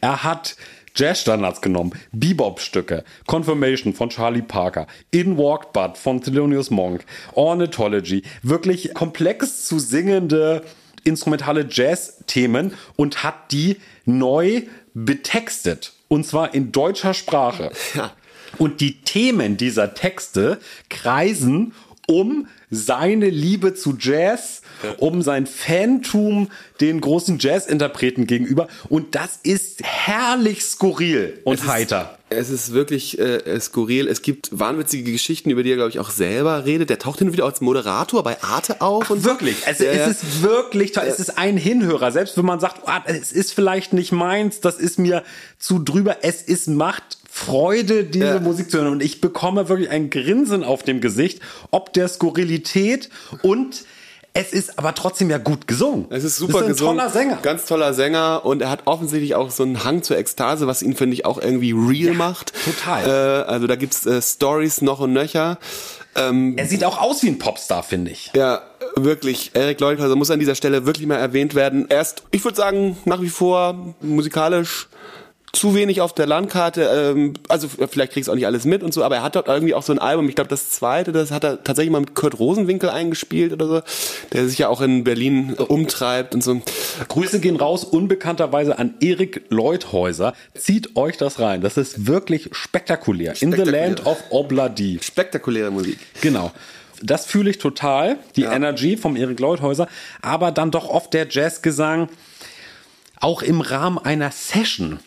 er hat Jazzstandards genommen, Bebop-Stücke, Confirmation von Charlie Parker, In Walked Bud von Thelonious Monk, Ornithology, wirklich komplex zu singende instrumentale Jazz-Themen und hat die neu betextet. Und zwar in deutscher Sprache. Ja. Und die Themen dieser Texte kreisen um seine Liebe zu Jazz, um sein Fantum den großen Jazz-Interpreten gegenüber. Und das ist herrlich skurril und es heiter. Ist, es ist wirklich äh, skurril. Es gibt wahnwitzige Geschichten, über die er, glaube ich, auch selber redet. Der taucht hin und wieder als Moderator bei Arte auf. Ach, und wirklich. Also es ist wirklich toll. Es ist ein Hinhörer. Selbst wenn man sagt, oh, es ist vielleicht nicht meins, das ist mir zu drüber. Es ist Macht Freude, diese ja. Musik zu hören. Und ich bekomme wirklich ein Grinsen auf dem Gesicht, ob der Skurrilität und es ist aber trotzdem ja gut gesungen. Es ist super ist ein gesungen. Toller Sänger. Ganz toller Sänger und er hat offensichtlich auch so einen Hang zur Ekstase, was ihn, finde ich, auch irgendwie real ja, macht. Total. Äh, also da gibt's äh, Stories noch und nöcher. Ähm, er sieht auch aus wie ein Popstar, finde ich. Ja, wirklich. Eric Leuthäuser muss an dieser Stelle wirklich mal erwähnt werden. Er ist, ich würde sagen, nach wie vor musikalisch zu wenig auf der Landkarte, ähm, also vielleicht kriegst du auch nicht alles mit und so, aber er hat dort irgendwie auch so ein Album, ich glaube das zweite, das hat er tatsächlich mal mit Kurt Rosenwinkel eingespielt oder so, der sich ja auch in Berlin umtreibt und so. Grüße gehen raus, unbekannterweise an Erik Leuthäuser. Zieht euch das rein, das ist wirklich spektakulär. In the. Land of Obladi. Spektakuläre Musik. Genau. Das fühle ich total, die Ja. Energy vom Erik Leuthäuser, aber dann doch oft der Jazzgesang, auch im Rahmen einer Session.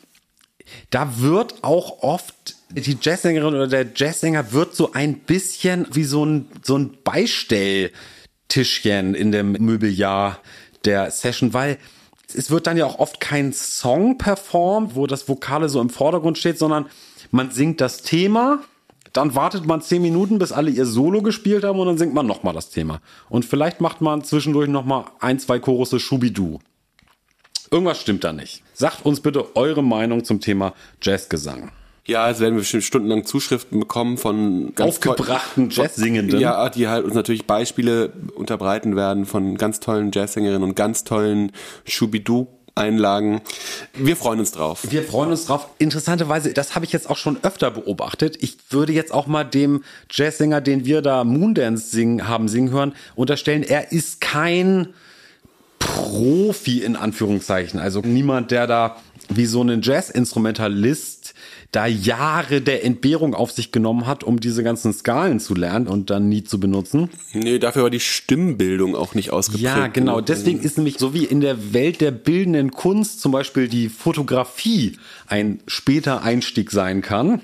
Da wird auch oft die Jazzsängerin oder der Jazzsänger wird so ein bisschen wie so ein, so ein Beistelltischchen in dem Möbeljahr der Session, weil es wird dann ja auch oft kein Song performt, wo das Vokale so im Vordergrund steht, sondern man singt das Thema, dann wartet man zehn Minuten, bis alle ihr Solo gespielt haben und dann singt man nochmal das Thema. Und vielleicht macht man zwischendurch nochmal ein, zwei Chorusse Schubidu. Irgendwas stimmt da nicht. Sagt uns bitte eure Meinung zum Thema Jazzgesang. Ja, es werden wir bestimmt stundenlang Zuschriften bekommen von ganz Aufgebrachten Jazzsingenden. Ja, die halt uns natürlich Beispiele unterbreiten werden von ganz tollen Jazzsängerinnen und ganz tollen Schubidu-Einlagen. Wir freuen uns drauf. Wir freuen uns drauf. Interessanterweise, das habe ich jetzt auch schon öfter beobachtet. Ich würde jetzt auch mal dem Jazzsänger, den wir da Moondance singen, haben singen hören, unterstellen, er ist kein Profi in Anführungszeichen. Also niemand, der da wie so ein Jazz-Instrumentalist da Jahre der Entbehrung auf sich genommen hat, um diese ganzen Skalen zu lernen und dann nie zu benutzen. Nee, dafür war die Stimmbildung auch nicht ausgeprägt. Ja, genau. genug. Deswegen ist nämlich so wie in der Welt der bildenden Kunst zum Beispiel die Fotografie ein später Einstieg sein kann.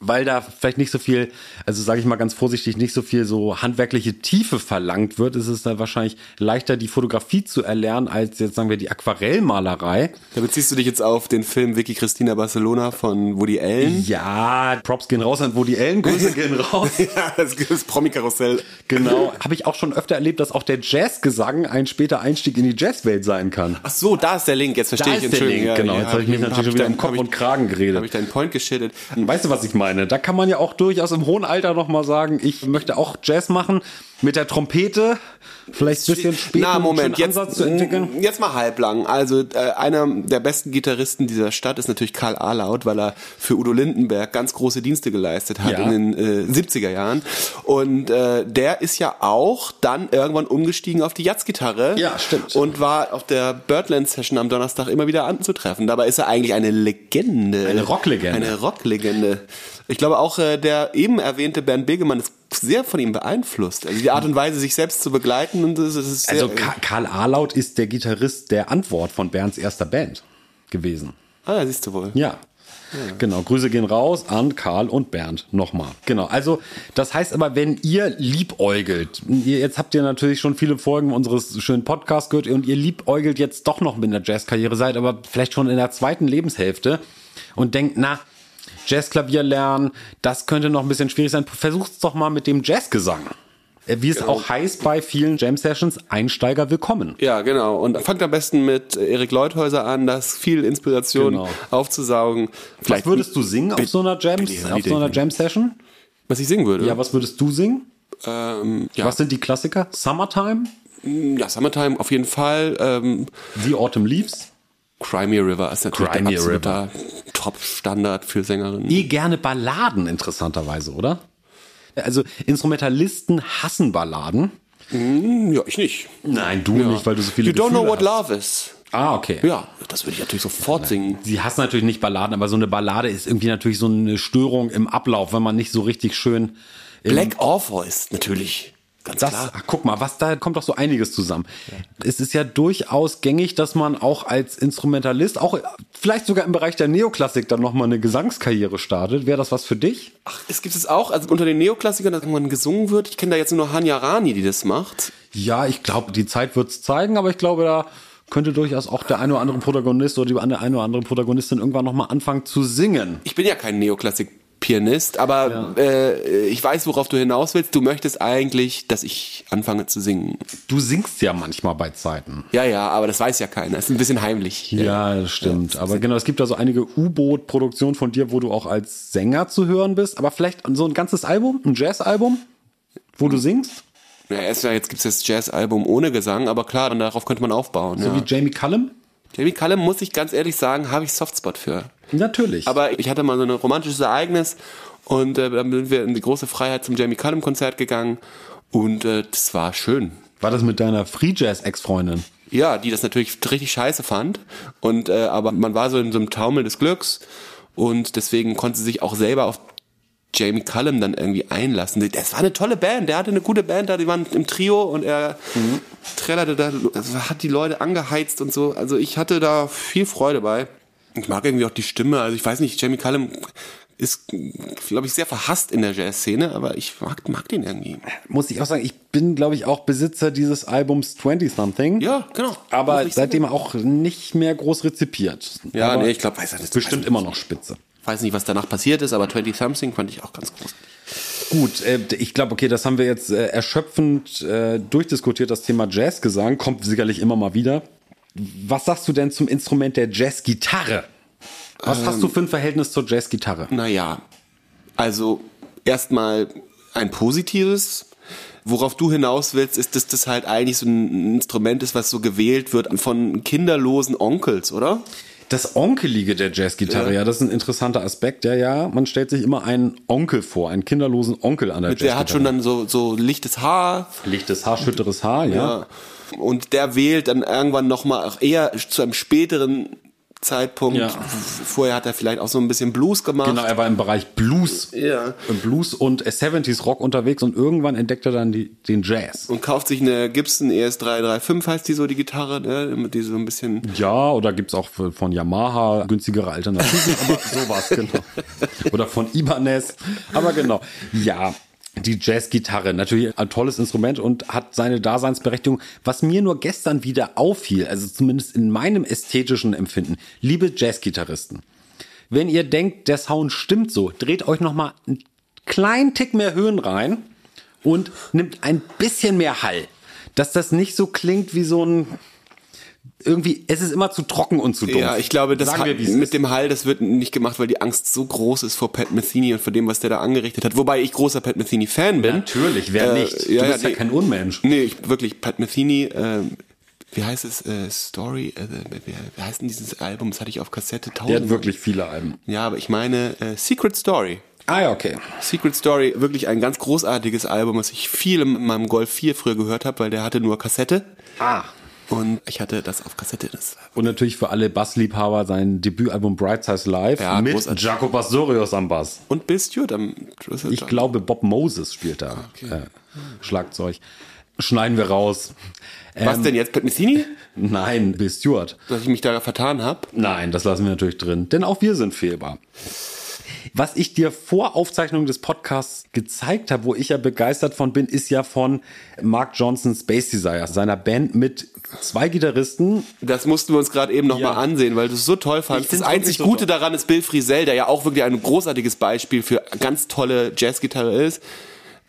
Weil da vielleicht nicht so viel, also sage ich mal ganz vorsichtig, nicht so viel so handwerkliche Tiefe verlangt wird, ist es da wahrscheinlich leichter, die Fotografie zu erlernen, als jetzt sagen wir die Aquarellmalerei. Da beziehst du dich jetzt auf den Film Vicky Cristina Barcelona von Woody Allen. Ja, Props gehen raus an Woody Allen, Grüße *laughs* gehen raus. Ja, das, das Promi-Karussell. Genau. Habe ich auch schon öfter erlebt, dass auch der Jazzgesang ein später Einstieg in die Jazzwelt sein kann. Ach so, da ist der Link. Jetzt verstehe Da ich. ist der. Link, genau. Jetzt habe ich mich natürlich schon wieder im Kopf und Kragen geredet. Habe ich deinen Point geschittet. Weißt du, was ich meine? Da kann man ja auch durchaus im hohen Alter noch mal sagen, ich möchte auch Jazz machen mit der Trompete, vielleicht ein bisschen später Na, Moment, jetzt, Ansatz zu entwickeln. jetzt mal halblang. Also äh, einer der besten Gitarristen dieser Stadt ist natürlich Karl Arlaut, weil er für Udo Lindenberg ganz große Dienste geleistet hat Ja. in den äh, 70er Jahren. Und äh, der ist ja auch dann irgendwann umgestiegen auf die Jazzgitarre. Ja, stimmt. Und war auf der Birdland Session am Donnerstag immer wieder anzutreffen. Dabei ist er eigentlich eine Legende. Eine Rocklegende. Eine Rocklegende. Ich glaube auch äh, der eben erwähnte Bernd Begemann ist sehr von ihm beeinflusst. Also die Art und Weise, sich selbst zu begleiten und das ist sehr, Also Ka- Karl Arlaut ist der Gitarrist der Antwort von Bernds erster Band gewesen. Ah, ja, siehst du wohl. Ja. Genau, Grüße gehen raus an Karl und Bernd nochmal. Genau, also das heißt aber, wenn ihr liebäugelt, ihr, jetzt habt ihr natürlich schon viele Folgen unseres schönen Podcasts gehört und ihr liebäugelt jetzt doch noch mit einer Jazzkarriere, seid aber vielleicht schon in der zweiten Lebenshälfte und denkt, na, Jazzklavier lernen, das könnte noch ein bisschen schwierig sein. Versucht's doch mal mit dem Jazzgesang. Äh, Wie es auch heißt bei vielen Jam-Sessions, Einsteiger willkommen. Ja, genau. Und fangt am besten mit äh, Erik Leuthäuser an, das viel Inspiration Genau. aufzusaugen. Was würdest du singen auf so einer Jam, auf so einer Jam-Session? was ich singen würde? Ja, was würdest du singen? ähm, ja. Was sind die Klassiker? Summertime? ja, Summertime auf jeden Fall. Ähm, The Autumn Leaves? Crimea River ist natürlich Cry Me der absoluter Top-Standard für Sängerinnen. Eh gerne Balladen, interessanterweise, oder? Also Instrumentalisten hassen Balladen. Ja, ich nicht. Nein, du nicht, weil du so viele You don't know Gefühle what hast. love is. Ah, okay. Ja, das würde ich natürlich sofort singen. Sie hassen natürlich nicht Balladen, aber so eine Ballade ist irgendwie natürlich so eine Störung im Ablauf, wenn man nicht so richtig schön Black Orpheus, natürlich. Ganz Das, klar. ach, guck mal, was da kommt doch so einiges zusammen. Es ist ja durchaus gängig, dass man auch als Instrumentalist, auch vielleicht sogar im Bereich der Neoklassik dann nochmal eine Gesangskarriere startet. Wäre das was für dich? Ach, es gibt es auch, also unter den Neoklassikern, dass irgendwann gesungen wird. Ich kenne da jetzt nur Hanya Rani, die das macht. Ja, ich glaube, die Zeit wird's zeigen, aber ich glaube, da könnte durchaus auch der eine oder andere Protagonist oder die eine oder andere Protagonistin irgendwann nochmal anfangen zu singen. Ich bin ja kein Neoklassik-Pianist, aber äh, ich weiß, worauf du hinaus willst. Du möchtest eigentlich, dass ich anfange zu singen. Du singst ja manchmal bei Zeiten. Ja, ja, aber das weiß ja keiner. Das ist ein bisschen heimlich. Ja, das stimmt. aber genau, es gibt da so einige U-Boot-Produktionen von dir, wo du auch als Sänger zu hören bist. Aber vielleicht so ein ganzes Album, ein Jazz-Album, wo du singst? Ja, erst, jetzt gibt's das Jazz-Album ohne Gesang, aber klar, dann darauf könnte man aufbauen. So ja. wie Jamie Cullum? Jamie Cullum, muss ich ganz ehrlich sagen, habe ich Softspot für. Natürlich. Aber ich hatte mal so ein romantisches Ereignis und äh, dann sind wir in die große Freiheit zum Jamie Cullum Konzert gegangen und äh, das war schön. War das mit deiner Free Jazz Ex-Freundin? Ja, die das natürlich richtig scheiße fand und äh, aber man war so in so einem Taumel des Glücks und deswegen konnte sie sich auch selber auf Jamie Cullum dann irgendwie einlassen. Das war eine tolle Band, der hatte eine gute Band da, die waren im Trio und er mhm. trällerte da, also hat die Leute angeheizt und so. Also ich hatte da viel Freude bei. Ich mag irgendwie auch die Stimme, also ich weiß nicht, Jamie Cullum ist, glaube ich, sehr verhasst in der Jazz-Szene, aber ich mag, mag den irgendwie. Muss ich auch sagen, ich bin, glaube ich, auch Besitzer dieses Albums 20-Something. Ja, genau. Aber seitdem auch nicht mehr groß rezipiert. Ja, aber nee, ich glaube, weiß er das bestimmt immer noch spitze. Weiß nicht, was danach passiert ist, aber 20-Something fand ich auch ganz groß. Gut, äh, ich glaube, okay, das haben wir jetzt äh, erschöpfend äh, durchdiskutiert, das Thema Jazzgesang, kommt sicherlich immer mal wieder. Was sagst du denn zum Instrument der Jazzgitarre? Was ähm, hast du für ein Verhältnis zur Jazzgitarre? Naja, also erstmal ein positives. Worauf du hinaus willst, ist, dass das halt eigentlich so ein Instrument ist, was so gewählt wird von kinderlosen Onkels, oder? Das Onkelige der Jazzgitarre, ja. ja. das ist ein interessanter Aspekt. Ja, ja, man stellt sich immer einen Onkel vor, einen kinderlosen Onkel an der Mit Jazzgitarre. Der hat schon dann so, so lichtes Haar. Lichtes Haar, schütteres Haar, ja. ja. Und der wählt dann irgendwann nochmal eher zu einem späteren Zeitpunkt. Ja. Vorher hat er vielleicht auch so ein bisschen Blues gemacht. Genau, er war im Bereich Blues. Ja. Blues und 70s Rock unterwegs und irgendwann entdeckt er dann die, den Jazz. Und kauft sich eine Gibson ES335, heißt die so, die Gitarre, ne? die so ein bisschen. Ja, oder gibt's auch von Yamaha günstigere Alternativen, aber *laughs* sowas, genau. Oder von Ibanez. Aber genau. Ja, die Jazzgitarre, natürlich ein tolles Instrument und hat seine Daseinsberechtigung. Was mir nur gestern wieder auffiel, also zumindest in meinem ästhetischen Empfinden, liebe Jazzgitarristen, wenn ihr denkt, der Sound stimmt so, dreht euch noch mal einen kleinen Tick mehr Höhen rein und nimmt ein bisschen mehr Hall. Dass das nicht so klingt wie so ein irgendwie, es ist immer zu trocken und zu dumpf. Ja, ich glaube, das hat, wir, mit dem Hall, das wird nicht gemacht, weil die Angst so groß ist vor Pat Metheny und vor dem, was der da angerichtet hat. Wobei ich großer Pat Metheny-Fan bin. Natürlich, wer äh, nicht? Du ja, bist ja, ja kein Unmensch. Nee, ich, wirklich, Pat Metheny, äh, wie heißt es, äh, Story, äh, wie, wie heißt denn dieses Album? Das hatte ich auf Kassette tausend. Der hat wirklich viele Alben. Ja, aber ich meine äh, Secret Story. Ah ja, okay. Secret Story, wirklich ein ganz großartiges Album, was ich viel in meinem Golf 4 früher gehört habe, weil der hatte nur Kassette. Ah. Und ich hatte das auf Kassette. Das und natürlich für alle Bassliebhaber sein Debütalbum Bright Size Live ja, mit großartig. Jaco Pastorius am Bass. Und Bill Stewart am Ich glaube, Bob Moses spielt da ah, okay. äh, Schlagzeug. Schneiden wir raus. Was ähm, denn jetzt, Pat Metheny? *laughs* Nein, Bill Stewart. Dass ich mich da vertan habe? Nein, das lassen wir natürlich drin, denn auch wir sind fehlbar. Was ich dir vor Aufzeichnung des Podcasts gezeigt habe, wo ich ja begeistert von bin, ist ja von Mark Johnson Space Desire, seiner Band mit zwei Gitarristen. Das mussten wir uns gerade eben noch ja. mal ansehen, weil du es so toll fandest. Das einzig Gute so daran ist Bill Frisell, der ja auch wirklich ein großartiges Beispiel für ganz tolle Jazzgitarre ist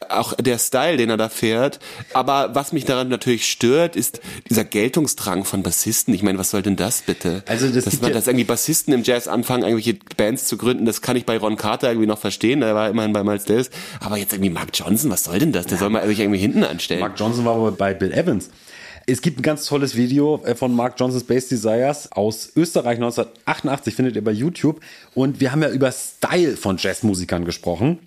auch der Style, den er da fährt. Aber was mich daran natürlich stört, ist dieser Geltungsdrang von Bassisten. Ich meine, was soll denn das bitte? Also das dass, man, dass irgendwie Bassisten im Jazz anfangen, irgendwelche Bands zu gründen, das kann ich bei Ron Carter irgendwie noch verstehen. Der war immerhin bei Miles Davis. Aber jetzt irgendwie Mark Johnson, was soll denn das? Der soll mal sich irgendwie hinten anstellen. Mark Johnson war aber bei Bill Evans. Es gibt ein ganz tolles Video äh, von Mark Johnson's Bass Desires aus Österreich 1988, findet ihr bei YouTube. Und wir haben ja über Style von Jazzmusikern gesprochen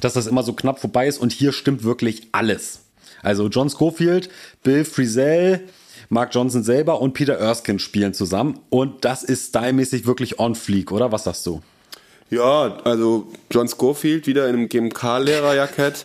dass das immer so knapp vorbei ist und hier stimmt wirklich alles. Also John Schofield, Bill Frisell, Mark Johnson selber und Peter Erskine spielen zusammen und das ist stylmäßig wirklich on fleek, oder? Was sagst du? Ja, also John Schofield wieder in einem GMK-Lehrerjackett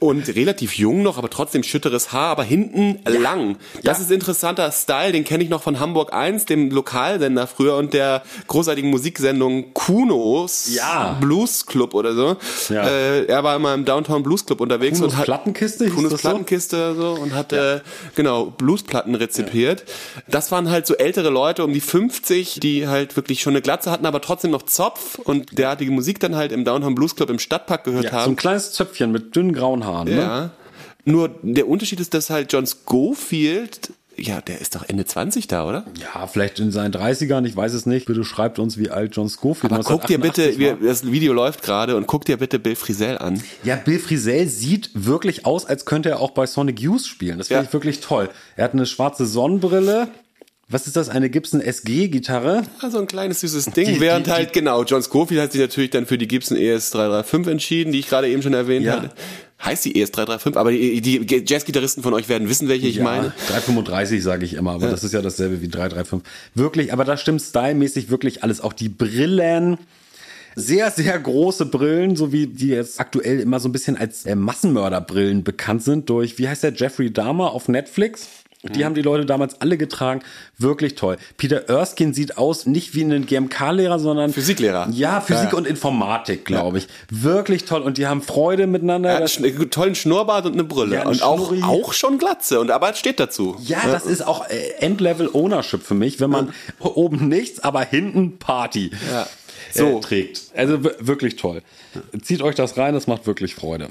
und relativ jung noch, aber trotzdem schütteres Haar, aber hinten ja. lang. Das ja. ist interessanter Style, den kenne ich noch von Hamburg 1, dem Lokalsender früher und der großartigen Musiksendung Kunos ja. Blues Club oder so. Ja. Äh, er war immer im Downtown Blues Club unterwegs Kunos und hat Plattenkiste, Kunos Plattenkiste so? so und hat äh, genau Bluesplatten rezipiert. Das waren halt so ältere Leute um die 50, die halt wirklich schon eine Glatze hatten, aber trotzdem noch Zopf und derartige Musik dann halt im Downtown Blues Club im Stadtpark gehört ja, haben. So ein kleines Zöpfchen mit dünnen grauen Haaren, ne? Ja. Nur der Unterschied ist, dass halt John Schofield ja, der ist doch Ende 20 da, oder? Ja, vielleicht in seinen 30ern, ich weiß es nicht. Bitte schreibt uns, wie alt John Schofield Aber guck dir bitte, wir, das Video läuft gerade und guck dir bitte Bill Frisell an. Ja, Bill Frisell sieht wirklich aus, als könnte er auch bei Sonic Youth spielen. Das finde ja. ich wirklich toll. Er hat eine schwarze Sonnenbrille, was ist das? Eine Gibson SG-Gitarre? Ja, so ein kleines süßes Ding. Die- Während die- halt, genau, John Scofield hat sich natürlich dann für die Gibson E ES335 entschieden, die ich gerade eben schon erwähnt Ja. hatte. Heißt die E ES335, aber die, die Jazz-Gitarristen von euch werden wissen, welche ich meine. 335 sage ich immer, aber das ist ja dasselbe wie 335. Wirklich, aber da stimmt stylmäßig wirklich alles. Auch die Brillen. Sehr, sehr große Brillen, so wie die jetzt aktuell immer so ein bisschen als äh, Massenmörderbrillen bekannt sind durch, wie heißt der, Jeffrey Dahmer auf Netflix? Die haben die Leute damals alle getragen. Wirklich toll. Peter Erskine sieht aus nicht wie ein GMK-Lehrer, sondern Physiklehrer. Ja, Physik Ja, ja. und Informatik, glaube ich. Wirklich toll. Und die haben Freude miteinander. Er hat einen tollen Schnurrbart und eine Brille. Ja, und auch, Schnurri. auch schon Glatze. Und aber es steht dazu. Ja, das ist auch äh, Endlevel Ownership für mich, wenn man *laughs* oben nichts, aber hinten Party Ja. so. So. äh, trägt. Also wirklich toll. Zieht euch das rein, das macht wirklich Freude.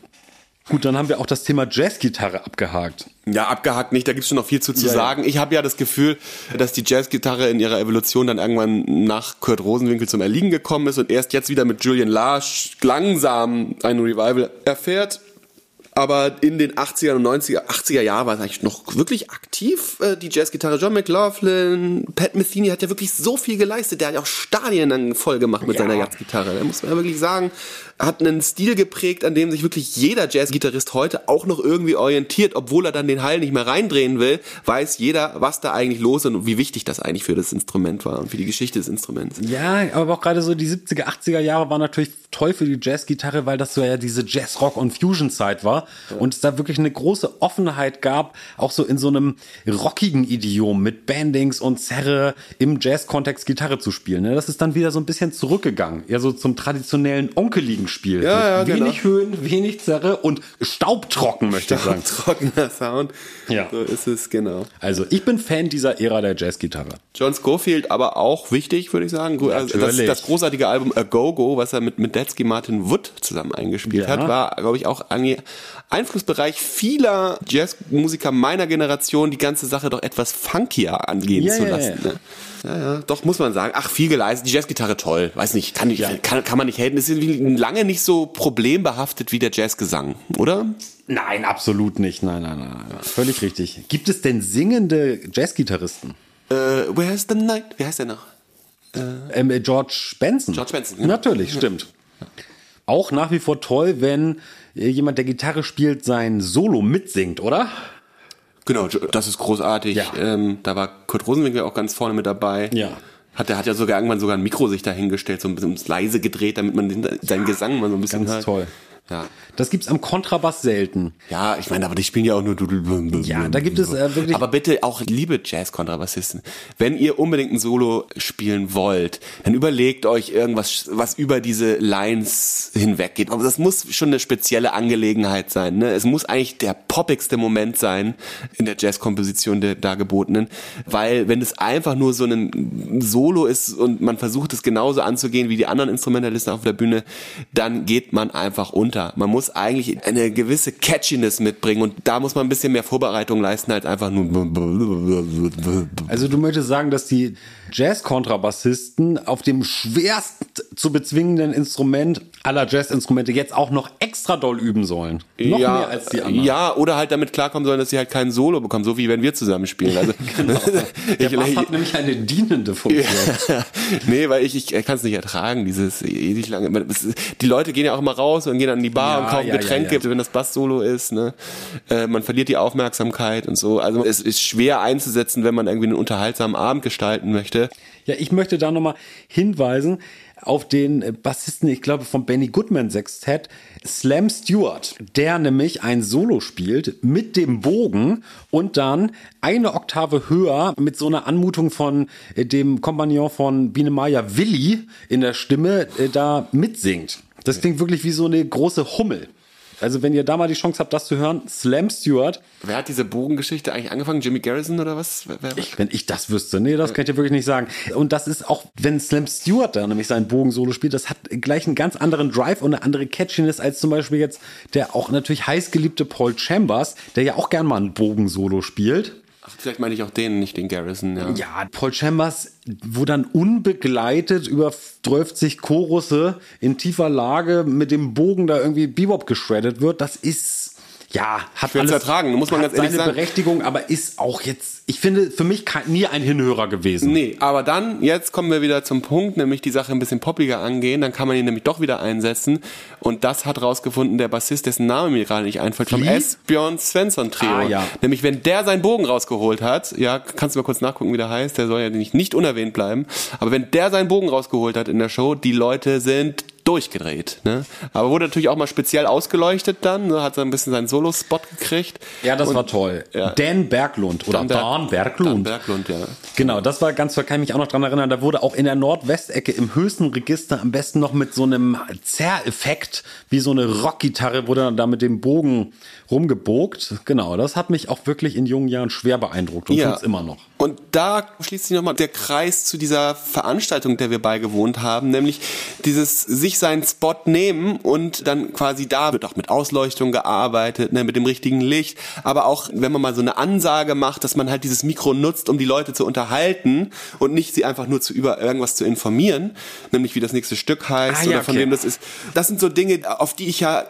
Gut, dann haben wir auch das Thema Jazzgitarre abgehakt. Ja, abgehakt nicht, da gibt's schon noch viel zu, zu Ja, ja. sagen. Ich habe ja das Gefühl, dass die Jazzgitarre in ihrer Evolution dann irgendwann nach Kurt Rosenwinkel zum Erliegen gekommen ist und erst jetzt wieder mit Julian Larsch langsam ein Revival erfährt. Aber in den 80er und 90er, 80er Jahren war es eigentlich noch wirklich aktiv, äh, die Jazzgitarre. John McLaughlin, Pat Metheny hat ja wirklich so viel geleistet. Der hat ja auch Stadien dann voll gemacht mit Ja. seiner Jazzgitarre. Da muss man ja wirklich sagen, hat einen Stil geprägt, an dem sich wirklich jeder Jazzgitarrist heute auch noch irgendwie orientiert, obwohl er dann den Hall nicht mehr reindrehen will, weiß jeder, was da eigentlich los ist und wie wichtig das eigentlich für das Instrument war und für die Geschichte des Instruments. Ja, aber auch gerade so die 70er, 80er Jahre waren natürlich toll für die Jazzgitarre, weil das so ja diese Jazz, Rock und Fusion-Zeit war und es da wirklich eine große Offenheit gab, auch so in so einem rockigen Idiom mit Bandings und Zerre im Jazz-Kontext Gitarre zu spielen. ne? Das ist dann wieder so ein bisschen zurückgegangen, ja so zum traditionellen onkeligen Spiel. Ja, ja, wenig genau. Höhen, wenig Zerre und staubtrocken, möchte ich sagen. Trockener Sound. Ja. So ist es, genau. Also ich bin Fan dieser Ära der Jazzgitarre. John Scofield aber auch wichtig, würde ich sagen. Also Das, das großartige Album A Go Go, was er mit, mit Detsky Martin Wood zusammen eingespielt Ja. hat, war, glaube ich, auch Einflussbereich vieler Jazzmusiker meiner Generation, die ganze Sache doch etwas funkier angehen Ja, zu lassen. Ne? Ja, ja, doch, muss man sagen. Ach, viel geleistet. Die Jazzgitarre toll. Weiß nicht, kann, ich, kann, kann man nicht haten. Ist irgendwie lange nicht so problembehaftet wie der Jazzgesang, oder? Nein, absolut nicht. Nein, nein, nein, nein. Völlig richtig. Gibt es denn singende Jazzgitarristen? Äh, Where's the Night? Wie heißt der noch? Ähm, äh, George Benson. George Benson, ja. Natürlich, stimmt. Auch nach wie vor toll, wenn äh, jemand, der Gitarre spielt, sein Solo mitsingt, oder? Genau, das ist großartig. Ja. Ähm, da war Kurt Rosenwinkel auch ganz vorne mit dabei. Ja. Hat er hat ja sogar irgendwann sogar ein Mikro sich dahingestellt, so ein bisschen leise gedreht, damit man den, seinen Gesang mal so ein bisschen Ganz hört. toll. Ja. Das gibt's am Kontrabass selten. Ja, ich meine, aber die spielen ja auch nur Dudel. Ja, da gibt es äh, wirklich. Aber bitte auch liebe Jazz-Kontrabassisten, wenn ihr unbedingt ein Solo spielen wollt, dann überlegt euch irgendwas, was über diese Lines hinweggeht. Aber das muss schon eine spezielle Angelegenheit sein. Ne? Es muss eigentlich der poppigste Moment sein in der Jazz-Komposition der dargebotenen, weil wenn es einfach nur so ein Solo ist und man versucht es genauso anzugehen wie die anderen Instrumentalisten auf der Bühne, dann geht man einfach unter. Man muss eigentlich eine gewisse Catchiness mitbringen und da muss man ein bisschen mehr Vorbereitung leisten als einfach nur also du möchtest sagen, dass die Jazz-Kontrabassisten auf dem schwerst zu bezwingenden Instrument aller Jazz-Instrumente jetzt auch noch extra doll üben sollen. Noch ja, mehr als die anderen. Ja, oder halt damit klarkommen sollen, dass sie halt kein Solo bekommen, so wie wenn wir zusammen spielen. Also, *laughs* *laughs* Der ich, Bass hat nämlich eine dienende Funktion. nee, weil ich, ich kann es nicht ertragen, dieses ewig lange. Die Leute gehen ja auch immer raus und gehen an die Bar Ja, und kaufen ja, Getränke, ja. wenn das Bass-Solo ist. Ne? Äh, man verliert die Aufmerksamkeit und so. Also es ist schwer einzusetzen, wenn man irgendwie einen unterhaltsamen Abend gestalten möchte. Ja, ich möchte da nochmal hinweisen auf den äh, Bassisten, ich glaube, vom Benny Goodman Sextett, Slam Stewart, der nämlich ein Solo spielt mit dem Bogen und dann eine Oktave höher mit so einer Anmutung von äh, dem Kompagnon von Biene Maya Willi in der Stimme da mitsingt. Das klingt wirklich wie so eine große Hummel. Also wenn ihr da mal die Chance habt, das zu hören, Slam Stewart, Wer hat diese Bogengeschichte eigentlich angefangen? Jimmy Garrison oder was? Wer, wenn ich das wüsste, nee, das kann ich dir wirklich nicht sagen. Und das ist auch, wenn Slam Stewart da nämlich seinen Bogen-Solo spielt, das hat gleich einen ganz anderen Drive und eine andere Catchiness als zum Beispiel jetzt der auch natürlich heißgeliebte Paul Chambers, der ja auch gern mal einen Bogen-Solo spielt. Ach, vielleicht meine ich auch den, nicht den Garrison. Ja. Ja, Paul Chambers, wo dann unbegleitet über 12 Chorusse in tiefer Lage mit dem Bogen da irgendwie Bebop geschreddet wird, das ist ja, hat alles ertragen, muss man ganz ehrlich seine sagen. Berechtigung, aber ist auch jetzt, ich finde, für mich kein, nie ein Hinhörer gewesen. Nee, aber dann, jetzt kommen wir wieder zum Punkt, nämlich die Sache ein bisschen poppiger angehen, dann kann man ihn nämlich doch wieder einsetzen. Und das hat rausgefunden der Bassist, dessen Name mir gerade nicht einfällt, vom? Esbjörn Svensson Trio. Ah, ja. Nämlich, wenn der seinen Bogen rausgeholt hat, ja, kannst du mal kurz nachgucken, wie der heißt, der soll ja nicht, nicht unerwähnt bleiben. Aber wenn der seinen Bogen rausgeholt hat in der Show, die Leute sind durchgedreht. Ne? Aber wurde natürlich auch mal speziell ausgeleuchtet dann, ne? hat so ein bisschen seinen Solo-Spot gekriegt. Ja, das Und- war toll. Ja. Dan Berglund oder Dan Dan, Berg- Berglund. Dan Berglund, ja. Genau, das war ganz toll, kann ich mich auch noch dran erinnern. Da wurde auch in der Nordwestecke im höchsten Register am besten noch mit so einem Zerreffekt, wie so eine Rockgitarre, wurde dann da mit dem Bogen rumgebogt. Genau, das hat mich auch wirklich in jungen Jahren schwer beeindruckt und tut's immer noch. Und da schließt sich nochmal der Kreis zu dieser Veranstaltung, der wir beigewohnt haben, nämlich dieses sich seinen Spot nehmen und dann quasi da wird auch mit Ausleuchtung gearbeitet, ne, mit dem richtigen Licht, aber auch wenn man mal so eine Ansage macht, dass man halt dieses Mikro nutzt, um die Leute zu unterhalten und nicht sie einfach nur zu über irgendwas zu informieren, nämlich wie das nächste Stück heißt Ah, ja, oder von okay. wem das ist. Das sind so Dinge, auf die ich ja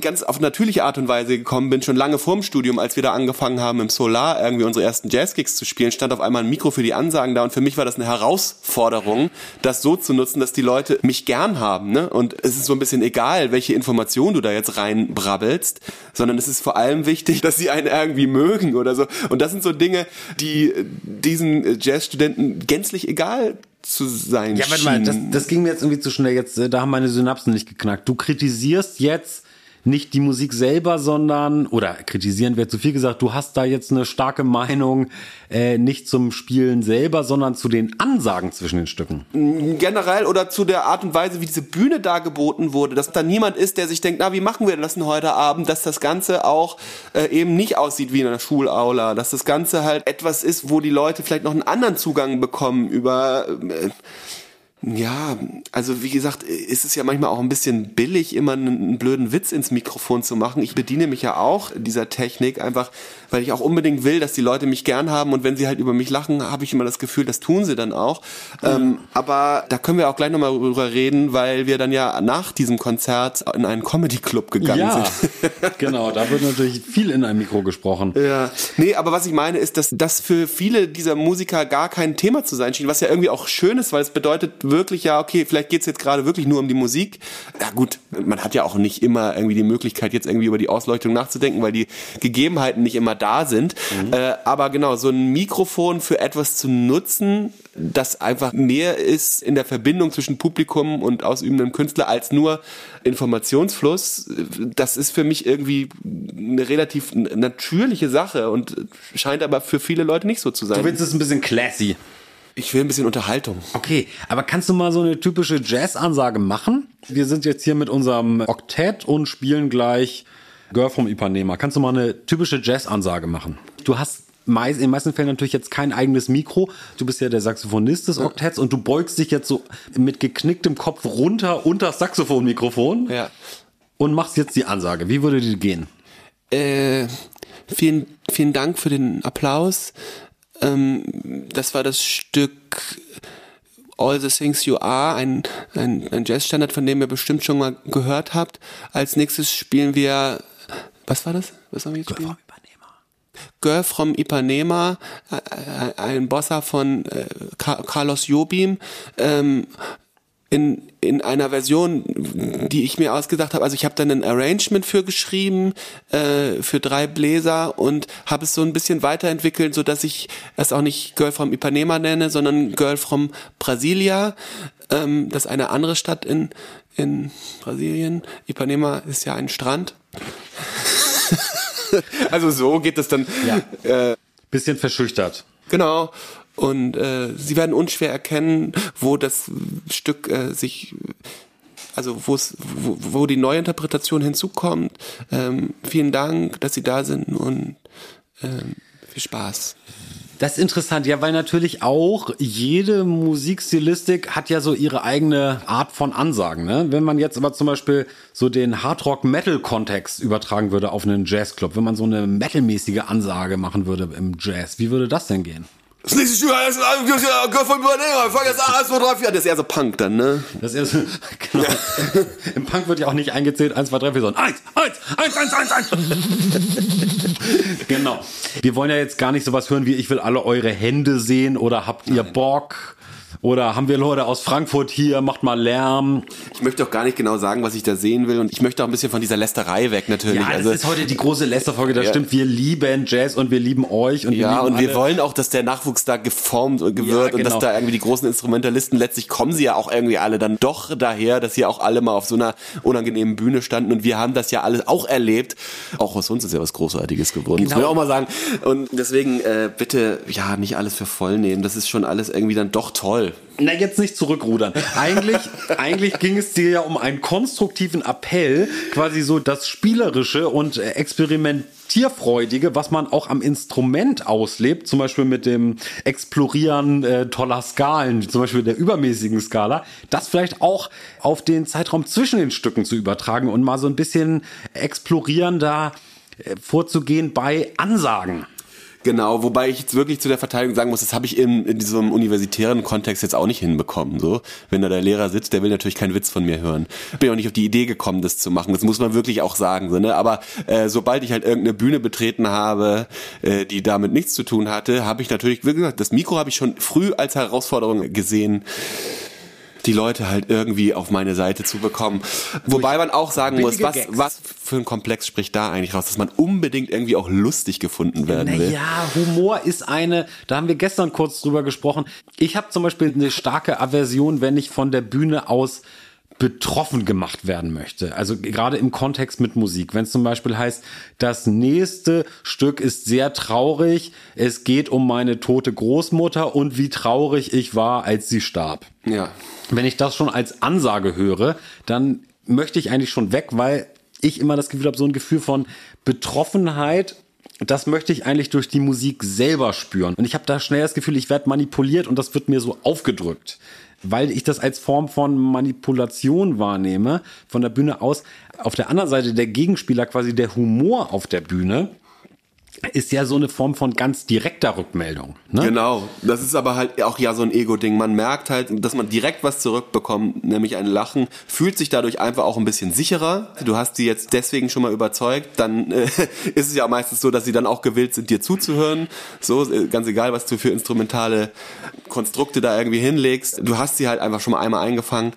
ganz auf natürliche Art und Weise gekommen bin, schon lange vorm Studium, als wir da angefangen haben im Solar irgendwie unsere ersten Jazzgigs zu spielen, stand auf einmal ein Mikro für die Ansagen da und für mich war das eine Herausforderung, das so zu nutzen, dass die Leute mich gern haben, ne? Und es ist so ein bisschen egal, welche Information du da jetzt reinbrabbelst, sondern es ist vor allem wichtig, dass sie einen irgendwie mögen oder so. Und das sind so Dinge, die äh, diesen Jazzstudenten gänzlich egal zu sein Ja, warte mal, das, das ging mir jetzt irgendwie zu schnell. Jetzt, äh, da haben meine Synapsen nicht geknackt. Du kritisierst jetzt nicht die Musik selber, sondern, oder kritisieren wäre zu viel gesagt, du hast da jetzt eine starke Meinung, äh, nicht zum Spielen selber, sondern zu den Ansagen zwischen den Stücken. generell oder zu der Art und Weise, wie diese Bühne dargeboten wurde, dass da niemand ist, der sich denkt, na, wie machen wir das denn heute Abend, dass das Ganze auch äh, eben nicht aussieht wie in einer Schulaula, dass das Ganze halt etwas ist, wo die Leute vielleicht noch einen anderen Zugang bekommen über äh, ja, also wie gesagt, ist es ja manchmal auch ein bisschen billig, immer einen, blöden Witz ins Mikrofon zu machen. Ich bediene mich ja auch dieser Technik, einfach weil ich auch unbedingt will, dass die Leute mich gern haben und wenn sie halt über mich lachen, habe ich immer das Gefühl, das tun sie dann auch. Ähm, aber da können wir auch gleich nochmal drüber reden, weil wir dann ja nach diesem Konzert in einen Comedy-Club gegangen Ja, sind. *laughs* genau, da wird natürlich viel in einem Mikro gesprochen. Ja, nee, aber was ich meine ist, dass das für viele dieser Musiker gar kein Thema zu sein schien, was ja irgendwie auch schön ist, weil es bedeutet wirklich ja, okay, vielleicht geht's jetzt gerade wirklich nur um die Musik. Ja gut, man hat ja auch nicht immer irgendwie die Möglichkeit, jetzt irgendwie über die Ausleuchtung nachzudenken, weil die Gegebenheiten nicht immer da sind. Äh, aber genau, so ein Mikrofon für etwas zu nutzen, das einfach mehr ist in der Verbindung zwischen Publikum und ausübendem Künstler als nur Informationsfluss, das ist für mich irgendwie eine relativ natürliche Sache und scheint aber für viele Leute nicht so zu Du sein. willst es ein bisschen classy. Ich will ein bisschen Unterhaltung. Okay, aber kannst du mal so eine typische Jazz-Ansage machen? Wir sind jetzt hier mit unserem Oktett und spielen gleich Girl from Ipanema. Kannst du mal eine typische Jazz-Ansage machen? Du hast meist, in den meisten Fällen natürlich jetzt kein eigenes Mikro. Du bist ja der Saxophonist des Oktetts und du beugst dich jetzt so mit geknicktem Kopf runter unter das Saxophonmikrofon Ja. und machst jetzt die Ansage. Wie würde die gehen? Äh, vielen, vielen Dank für den Applaus. Ähm, das war das Stück All the Things You Are, ein, ein, ein Jazzstandard, von dem ihr bestimmt schon mal gehört habt. Als nächstes spielen wir, was war das? Was haben wir jetzt spielen? Girl from Ipanema, äh, äh, ein Bossa von äh, Ca- Carlos Jobim, ähm, in, in einer Version, die ich mir ausgedacht habe. Also ich habe dann ein Arrangement für geschrieben, äh, für drei Bläser und habe es so ein bisschen weiterentwickelt, so dass ich es auch nicht Girl from Ipanema nenne, sondern Girl from Brasilia. Ähm, das ist eine andere Stadt in, in Brasilien. Ipanema ist ja ein Strand. *laughs* also so geht es dann. Äh, Bisschen verschüchtert. Genau. Und äh, sie werden unschwer erkennen, wo das Stück äh, sich, also wo, wo die Neuinterpretation hinzukommt. Ähm, vielen Dank, dass Sie da sind und ähm, viel Spaß. Das ist interessant, ja, weil natürlich auch jede Musikstilistik hat ja so ihre eigene Art von Ansagen. Ne? Wenn man jetzt aber zum Beispiel so den Hardrock-Metal-Kontext übertragen würde auf einen Jazzclub, wenn man so eine metalmäßige Ansage machen würde im Jazz, wie würde das denn gehen? Das nächste Stück ist von Übernehmer. Fang jetzt an, 1, 2, 3, 4. Das ist eher so Punk dann, ne? Das ist eher so, *laughs* genau. *laughs* Im Punk wird ja auch nicht eingezählt, 1, 2, 3, 4, sondern 1, 1, 1, 1, 1, 1. genau. Wir wollen ja jetzt gar nicht sowas hören wie, ich will alle eure Hände sehen oder habt ihr Bock? Oder haben wir Leute aus Frankfurt hier, macht mal Lärm. Ich möchte auch gar nicht genau sagen, was ich da sehen will. Und ich möchte auch ein bisschen von dieser Lästerei weg, natürlich. Ja, das also, ist heute die große Lästerfolge, das ja. stimmt. Wir lieben Jazz und wir lieben euch. Und ja, wir und alle. wir wollen auch, dass der Nachwuchs da geformt und gewirrt ja, genau. und dass genau. da irgendwie die großen Instrumentalisten, letztlich kommen sie ja auch irgendwie alle dann doch daher, dass sie auch alle mal auf so einer unangenehmen Bühne standen. Und wir haben das ja alles auch erlebt. Auch aus uns ist ja was Großartiges geworden, genau. muss man auch mal sagen. Und deswegen äh, bitte, ja, nicht alles für voll nehmen. Das ist schon alles irgendwie dann doch toll. Na, jetzt nicht zurückrudern. Eigentlich, *laughs* eigentlich ging es dir ja um einen konstruktiven Appell, quasi so das Spielerische und Experimentierfreudige, was man auch am Instrument auslebt, zum Beispiel mit dem Explorieren äh, toller Skalen, zum Beispiel der übermäßigen Skala, das vielleicht auch auf den Zeitraum zwischen den Stücken zu übertragen und mal so ein bisschen explorierender äh, vorzugehen bei Ansagen. Genau, wobei ich jetzt wirklich zu der Verteidigung sagen muss, das habe ich in, in diesem universitären Kontext jetzt auch nicht hinbekommen. So, wenn da der Lehrer sitzt, der will natürlich keinen Witz von mir hören. Bin auch nicht auf die Idee gekommen, das zu machen. Das muss man wirklich auch sagen. So, ne? Aber äh, sobald ich halt irgendeine Bühne betreten habe, äh, die damit nichts zu tun hatte, habe ich natürlich, wie gesagt, das Mikro habe ich schon früh als Herausforderung gesehen die Leute halt irgendwie auf meine Seite zu bekommen. Wobei man auch sagen muss, was, was für ein Komplex spricht da eigentlich raus, dass man unbedingt irgendwie auch lustig gefunden werden will. Ja, Humor ist eine, da haben wir gestern kurz drüber gesprochen. Ich habe zum Beispiel eine starke Aversion, wenn ich von der Bühne aus betroffen gemacht werden möchte. Also gerade im Kontext mit Musik. Wenn es zum Beispiel heißt, das nächste Stück ist sehr traurig, es geht um meine tote Großmutter und wie traurig ich war, als sie starb. Ja. Wenn ich das schon als Ansage höre, dann möchte ich eigentlich schon weg, weil ich immer das Gefühl habe, so ein Gefühl von Betroffenheit das möchte ich eigentlich durch die Musik selber spüren. Und ich habe da schnell das Gefühl, ich werde manipuliert und das wird mir so aufgedrückt weil ich das als Form von Manipulation wahrnehme, von der Bühne aus. Auf der anderen Seite der Gegenspieler, quasi der Humor auf der Bühne, ist ja so eine Form von ganz direkter Rückmeldung. Ne? Genau, das ist aber halt auch ja so ein Ego-Ding. Man merkt halt, dass man direkt was zurückbekommt, nämlich ein Lachen, fühlt sich dadurch einfach auch ein bisschen sicherer. Du hast sie jetzt deswegen schon mal überzeugt, dann äh, *laughs* ist es ja meistens so, dass sie dann auch gewillt sind, dir zuzuhören. So, äh, ganz egal, was du für instrumentale Konstrukte da irgendwie hinlegst. Du hast sie halt einfach schon mal einmal eingefangen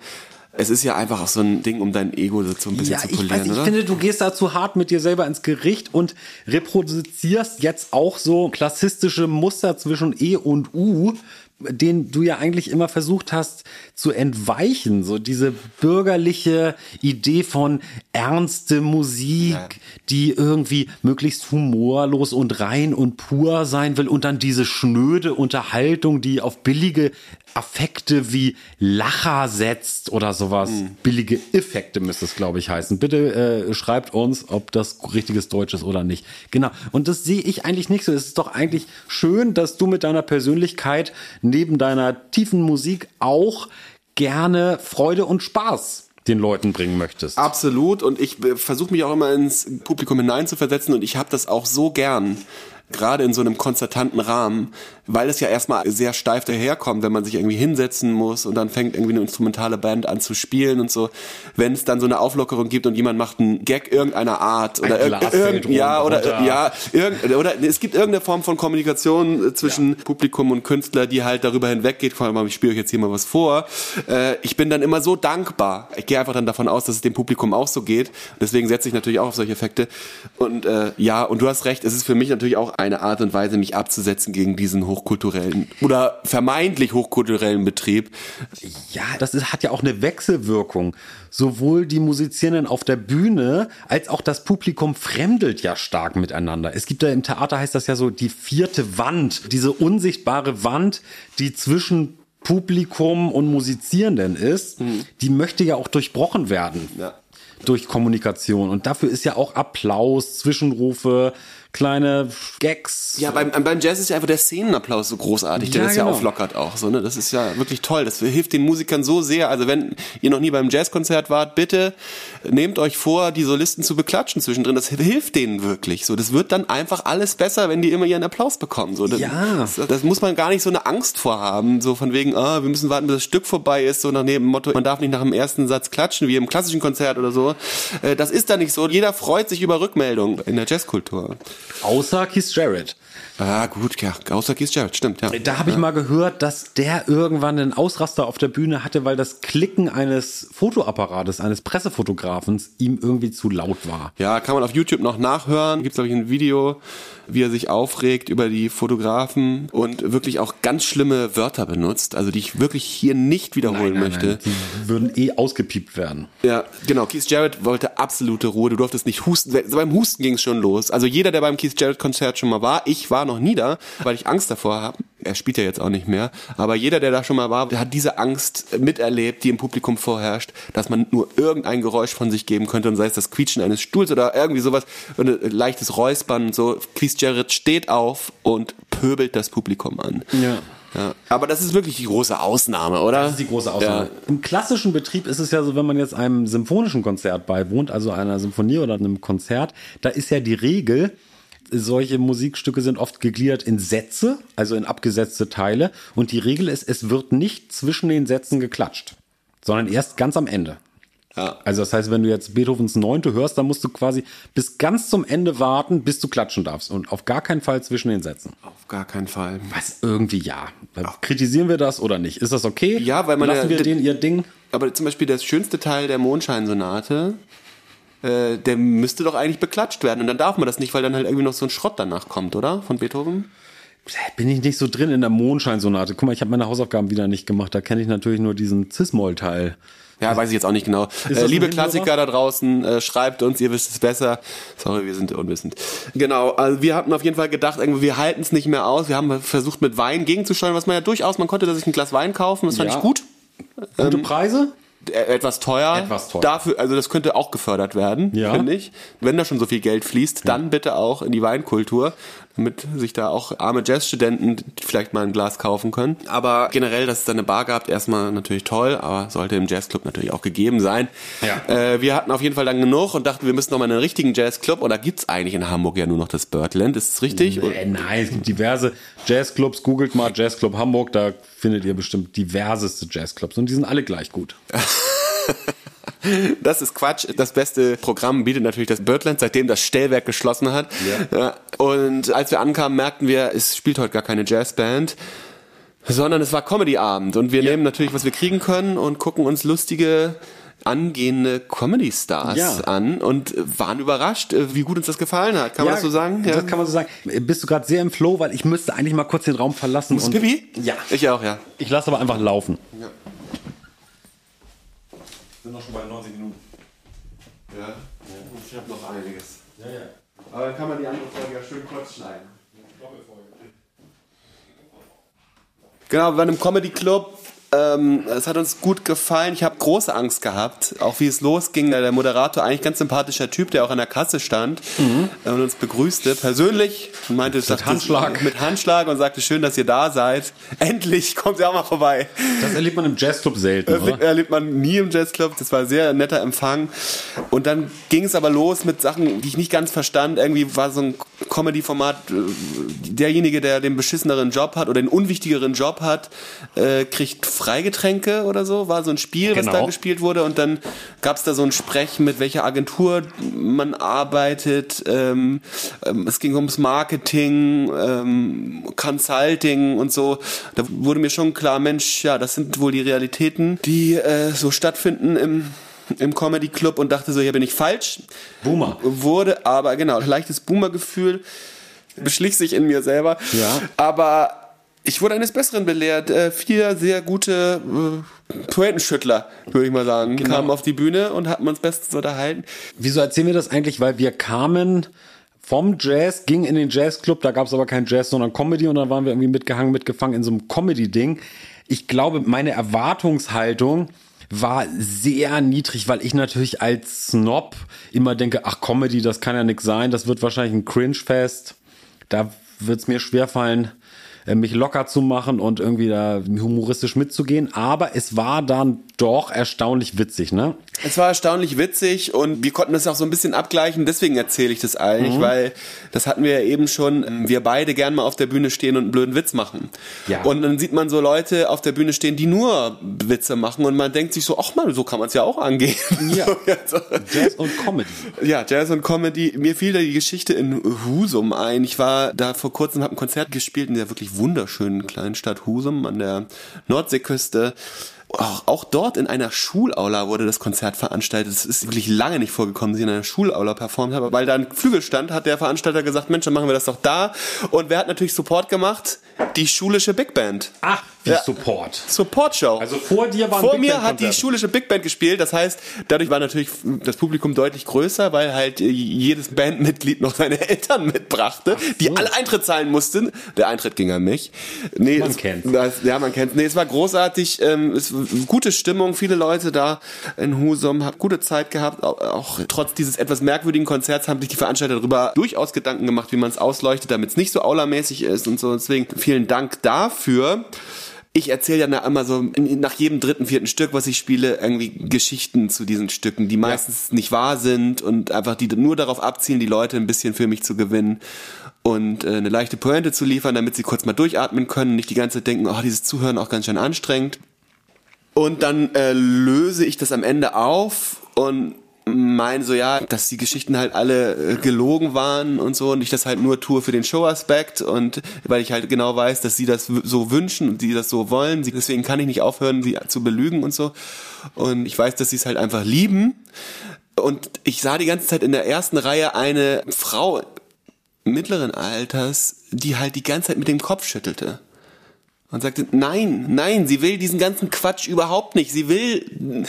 es ist ja einfach auch so ein Ding, um dein Ego so ein bisschen ja, zu polieren, ich weiß, oder? Ich finde, du gehst da zu hart mit dir selber ins Gericht und reproduzierst jetzt auch so klassistische Muster zwischen E und U, den du ja eigentlich immer versucht hast zu entweichen, so diese bürgerliche Idee von ernste Musik, ja. die irgendwie möglichst humorlos und rein und pur sein will und dann diese schnöde Unterhaltung, die auf billige Affekte wie Lacher setzt oder sowas. Mhm. Billige Effekte müsste es, glaube ich, heißen. Bitte äh, schreibt uns, ob das richtiges Deutsch ist oder nicht. Genau. Und das sehe ich eigentlich nicht so. Es ist doch eigentlich schön, dass du mit deiner Persönlichkeit neben deiner tiefen Musik auch gerne Freude und Spaß den Leuten bringen möchtest. Absolut und ich äh, versuche mich auch immer ins Publikum hineinzuversetzen und ich habe das auch so gern, gerade in so einem konzertanten Rahmen, weil es ja erstmal sehr steif daherkommt, wenn man sich irgendwie hinsetzen muss und dann fängt irgendwie eine instrumentale Band an zu spielen und so. Wenn es dann so eine Auflockerung gibt und jemand macht einen Gag irgendeiner Art oder irgend, ja oder runter. ja irgend, oder es gibt irgendeine Form von Kommunikation äh, zwischen ja. Publikum und Künstler, die halt darüber hinweggeht. Vor allem, ich spiele euch jetzt hier mal was vor. Äh, ich bin dann immer so dankbar. Ich gehe einfach dann davon aus, dass es dem Publikum auch so geht. Deswegen setze ich natürlich auch auf solche Effekte. Und äh, ja, und du hast recht. Es ist für mich natürlich auch eine Art und Weise, mich abzusetzen gegen diesen hoch hochkulturellen oder vermeintlich hochkulturellen Betrieb. Ja, das ist, hat ja auch eine Wechselwirkung. Sowohl die Musizierenden auf der Bühne als auch das Publikum fremdelt ja stark miteinander. Es gibt ja im Theater heißt das ja so die vierte Wand, diese unsichtbare Wand, die zwischen Publikum und Musizierenden ist, mhm. die möchte ja auch durchbrochen werden. Ja durch Kommunikation. Und dafür ist ja auch Applaus, Zwischenrufe, kleine Gags. Ja, beim, beim Jazz ist ja einfach der Szenenapplaus so großartig, der Ja, das ja genau. auflockert auch. So, ne? Das ist ja wirklich toll. Das hilft den Musikern so sehr. Also wenn ihr noch nie beim Jazzkonzert wart, bitte nehmt euch vor, die Solisten zu beklatschen zwischendrin. Das hilft denen wirklich. So, das wird dann einfach alles besser, wenn die immer ihren Applaus bekommen. So, das, Ja. das, das muss man gar nicht so eine Angst vorhaben. So von wegen, ah, wir müssen warten, bis das Stück vorbei ist. So nach dem Motto, man darf nicht nach dem ersten Satz klatschen, wie im klassischen Konzert oder so. Äh, Das ist da nicht so. Jeder freut sich über Rückmeldungen in der Jazzkultur. Außer Keith Jarrett. Ah, gut, ja, außer Keith Jarrett, stimmt, ja. Da habe ich mal gehört, dass der irgendwann einen Ausraster auf der Bühne hatte, weil das Klicken eines Fotoapparates, eines Pressefotografens ihm irgendwie zu laut war. Ja, kann man auf YouTube noch nachhören. Gibt es, glaube ich, ein Video, wie er sich aufregt über die Fotografen und wirklich auch ganz schlimme Wörter benutzt, also die ich wirklich hier nicht wiederholen möchte. Die würden eh ausgepiept werden. Ja, genau. Keith Jarrett wollte absolute Ruhe. Du durftest nicht husten. Beim Husten ging es schon los. Also jeder, der beim Keith Jarrett-Konzert schon mal war, ich war noch nie da, weil ich Angst davor habe. Er spielt ja jetzt auch nicht mehr. Aber jeder, der da schon mal war, der hat diese Angst miterlebt, die im Publikum vorherrscht, dass man nur irgendein Geräusch von sich geben könnte und sei es das Quietschen eines Stuhls oder irgendwie sowas, ein leichtes Räuspern und so. Keith Jarrett steht auf und pöbelt das Publikum an. Ja. Ja. Aber das ist wirklich die große Ausnahme, oder? Das ist die große Ausnahme. Ja. Im klassischen Betrieb ist es ja so, wenn man jetzt einem symphonischen Konzert beiwohnt, also einer Symphonie oder einem Konzert, da ist ja die Regel, solche Musikstücke sind oft gegliedert in Sätze, also in abgesetzte Teile. Und die Regel ist, es wird nicht zwischen den Sätzen geklatscht, sondern erst ganz am Ende. Ja. Also das heißt, wenn du jetzt Beethovens Neunte hörst, dann musst du quasi bis ganz zum Ende warten, bis du klatschen darfst. Und auf gar keinen Fall zwischen den Sätzen. Auf gar keinen Fall. Was irgendwie ja. Kritisieren wir das oder nicht? Ist das okay? Ja, weil man Lassen ja- wir denen ihr Ding. Aber zum Beispiel der schönste Teil der Mondscheinsonate, äh, der müsste doch eigentlich beklatscht werden. Und dann darf man das nicht, weil dann halt irgendwie noch so ein Schrott danach kommt, oder? Von Beethoven? Bin ich nicht so drin in der Mondscheinsonate. Guck mal, ich habe meine Hausaufgaben wieder nicht gemacht. Da kenne ich natürlich nur diesen Cis-Moll-Teil. Ja, weiß ich jetzt auch nicht genau. Äh, liebe? Klassiker da draußen, äh, schreibt uns, ihr wisst es besser. Sorry, wir sind unwissend. Genau, also wir hatten auf jeden Fall gedacht, irgendwie, wir halten es nicht mehr aus. Wir haben versucht, mit Wein gegenzusteuern, was man ja durchaus, man konnte sich ein Glas Wein kaufen, das fand Ja. ich gut. Gute Preise? Äh, etwas teuer. Etwas teuer. Dafür, also das könnte auch gefördert werden, Ja. finde ich. Wenn da schon so viel Geld fließt, dann bitte auch in die Weinkultur, damit sich da auch arme Jazzstudenten vielleicht mal ein Glas kaufen können. Aber generell, dass es da eine Bar gab, erstmal natürlich toll, aber sollte im Jazzclub natürlich auch gegeben sein. Ja. Äh, wir hatten auf jeden Fall dann genug und dachten, wir müssen noch mal einen richtigen Jazzclub. Und da gibt's eigentlich in Hamburg ja nur noch das Birdland, ist es richtig? Äh, nein, es gibt diverse Jazzclubs. Googelt mal Jazzclub Hamburg, da findet ihr bestimmt diverseste Jazzclubs. Und die sind alle gleich gut. Das ist Quatsch. Das beste Programm bietet natürlich das Birdland, seitdem das Stellwerk geschlossen hat. Ja. Und als wir ankamen, merkten wir, es spielt heute gar keine Jazzband, sondern es war Comedy-Abend. Und wir nehmen natürlich, was wir kriegen können und gucken uns lustige angehende Comedy-Stars Ja. an und waren überrascht, äh, wie gut uns das gefallen hat. Kann man das so sagen? Das kann man so sagen. Bist du gerade sehr im Flow, weil ich müsste eigentlich mal kurz den Raum verlassen. Muss Pipi? Ja. Ich auch, ja. Ich lasse aber einfach laufen. Ja. sind noch schon bei 90 Minuten. Ja. Ich habe noch einiges. Ja, ja. Aber dann kann man die andere Folge ja schön kurz schneiden. Genau, wir waren im Comedy Club. Ähm, es hat uns gut gefallen. Ich habe große Angst gehabt, auch wie es losging. Der Moderator, eigentlich ganz sympathischer Typ, der auch an der Kasse stand äh, und uns begrüßte persönlich und meinte, Mhm. Mit Handschlag. mit Handschlag und sagte, schön, dass ihr da seid. Endlich kommt ihr auch mal vorbei. Das erlebt man im Jazzclub selten, Das oder? erlebt man nie im Jazzclub. Das war ein sehr netter Empfang. Und dann ging es aber los mit Sachen, die ich nicht ganz verstand. Irgendwie war so ein Comedy-Format, äh, derjenige, der den beschisseneren Job hat oder den unwichtigeren Job hat, äh, kriegt Freigetränke oder so. War so ein Spiel, was Genau. da gespielt wurde. Und dann gab es da so ein Sprech, mit welcher Agentur man arbeitet. Ähm, ähm, es ging ums Marketing, ähm, Consulting und so. Da wurde mir schon klar, Mensch, ja, das sind wohl die Realitäten, die äh, so stattfinden im im Comedy Club und dachte so, hier bin ich falsch. Boomer. Wurde aber, genau, leichtes Boomer-Gefühl beschlich sich in mir selber. Ja. Aber ich wurde eines Besseren belehrt. Äh, vier sehr gute äh, Poetenschüttler, würde ich mal sagen, Genau. kamen auf die Bühne und hatten uns bestens unterhalten. Wieso erzählen wir das eigentlich? Weil wir kamen vom Jazz, gingen in den Jazzclub, da gab es aber kein Jazz, sondern Comedy und dann waren wir irgendwie mitgehangen, mitgefangen in so einem Comedy-Ding. Ich glaube, meine Erwartungshaltung war sehr niedrig, weil ich natürlich als Snob immer denke, ach Comedy, das kann ja nix sein, das wird wahrscheinlich ein Cringe-Fest. Da wird's mir schwerfallen, mich locker zu machen und irgendwie da humoristisch mitzugehen. Aber es war dann doch erstaunlich witzig, ne? Es war erstaunlich witzig und wir konnten das auch so ein bisschen abgleichen. Deswegen erzähle ich das eigentlich, mhm. weil das hatten wir ja eben schon. Ähm, wir beide gern mal auf der Bühne stehen und einen blöden Witz machen. Ja. Und dann sieht man so Leute auf der Bühne stehen, die nur Witze machen und man denkt sich so, ach man, so kann man es ja auch angehen. *laughs* Ja. Jazz und Comedy. Ja, Jazz und Comedy. Mir fiel da die Geschichte in Husum ein. Ich war da vor kurzem, habe ein Konzert gespielt in der wirklich wunderschönen kleinen Stadt Husum an der Nordseeküste auch, auch dort in einer Schulaula wurde das Konzert veranstaltet. Es ist wirklich lange nicht vorgekommen, dass ich in einer Schulaula performt habe, weil da ein Flügel stand, hat der Veranstalter gesagt, Mensch, dann machen wir das doch da. Und wer hat natürlich Support gemacht? Die schulische Big Band. Ach, wie ja. Support. Support-Show. Also vor dir war Vor Big mir hat die schulische Big Band gespielt. Das heißt, dadurch war natürlich das Publikum deutlich größer, weil halt jedes Bandmitglied noch seine *laughs* Eltern mitbrachte, so. die alle Eintritt zahlen mussten. Der Eintritt ging an mich. Nee, man kennt. Ja, man kennt. Nee, es war großartig. Ähm, es gute Stimmung, viele Leute da in Husum, hab gute Zeit gehabt. Auch, auch trotz dieses etwas merkwürdigen Konzerts haben sich die Veranstalter darüber durchaus Gedanken gemacht, wie man es ausleuchtet, damit es nicht so aulermäßig ist und so. Deswegen vielen Dank dafür ich erzähle ja immer so nach jedem dritten, vierten Stück, was ich spiele, irgendwie Geschichten zu diesen Stücken, die meistens ja. nicht wahr sind und einfach die nur darauf abzielen, die Leute ein bisschen für mich zu gewinnen und äh, eine leichte Pointe zu liefern, damit sie kurz mal durchatmen können, nicht die ganze Zeit denken, oh, dieses Zuhören auch ganz schön anstrengend. Und dann äh, löse ich das am Ende auf und meine so, ja, dass die Geschichten halt alle äh, gelogen waren und so und ich das halt nur tue für den Show-Aspekt und weil ich halt genau weiß, dass sie das so wünschen und sie das so wollen. Deswegen kann ich nicht aufhören, sie zu belügen und so. Und ich weiß, dass sie es halt einfach lieben. Und ich sah die ganze Zeit in der ersten Reihe eine Frau mittleren Alters, die halt die ganze Zeit mit dem Kopf schüttelte und sagte, nein, nein, sie will diesen ganzen Quatsch überhaupt nicht. Sie will, *laughs*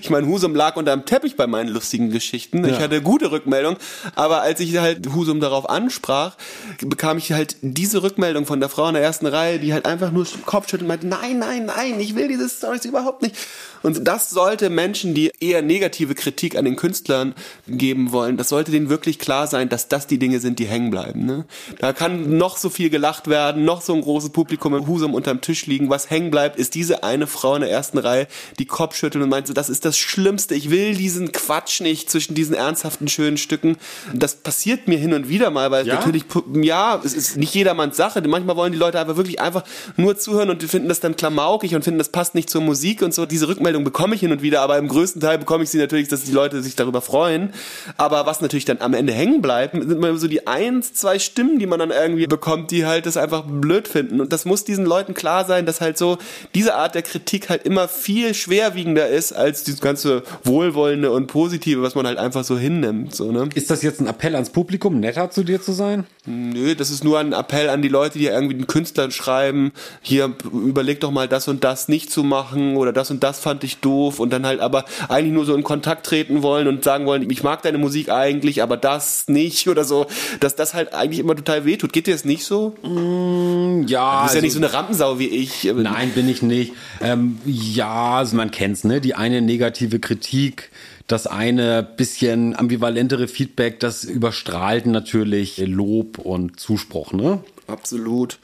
ich meine, Husum lag unterm Teppich bei meinen lustigen Geschichten. Ja. Ich hatte gute Rückmeldung, aber als ich halt Husum darauf ansprach, bekam ich halt diese Rückmeldung von der Frau in der ersten Reihe, die halt einfach nur Kopfschütteln und meinte, nein, nein, nein, ich will diese Storys überhaupt nicht. Und das sollte Menschen, die eher negative Kritik an den Künstlern geben wollen, das sollte denen wirklich klar sein, dass das die Dinge sind, die hängen bleiben. Ne? Da kann noch so viel gelacht werden, noch so ein großes Publikum im Husum unterm Tisch liegen. Was hängen bleibt, ist diese eine Frau in der ersten Reihe, die Kopf schüttelt und meint so, das ist das Schlimmste. Ich will diesen Quatsch nicht zwischen diesen ernsthaften, schönen Stücken. Das passiert mir hin und wieder mal, weil ja? natürlich, ja, es ist nicht jedermanns Sache. Manchmal wollen die Leute aber wirklich einfach nur zuhören und finden das dann klamaukig und finden, das passt nicht zur Musik und so. Diese Rückmeldung Rückmeldung bekomme ich hin und wieder, aber im größten Teil bekomme ich sie natürlich, dass die Leute sich darüber freuen. Aber was natürlich dann am Ende hängen bleibt, sind mal so die eins, zwei Stimmen, die man dann irgendwie bekommt, die halt das einfach blöd finden. Und das muss diesen Leuten klar sein, dass halt so diese Art der Kritik halt immer viel schwerwiegender ist als dieses ganze Wohlwollende und Positive, was man halt einfach so hinnimmt. So, ne? Ist das jetzt ein Appell ans Publikum, netter zu dir zu sein? Nö, das ist nur ein Appell an die Leute, die irgendwie den Künstlern schreiben, hier überleg doch mal das und das nicht zu machen oder das und das fand ich doof und dann halt aber eigentlich nur so in Kontakt treten wollen und sagen wollen, ich mag deine Musik eigentlich, aber das nicht *laughs* oder so, dass das halt eigentlich immer total wehtut. Geht dir das nicht so? Mm, ja. Du bist also, ja nicht so eine Rampensau wie ich. Nein, bin ich nicht. Ähm, ja, also man kennt's, ne? Die eine negative Kritik, das eine bisschen ambivalentere Feedback, das überstrahlt natürlich Lob und Zuspruch, ne? Absolut.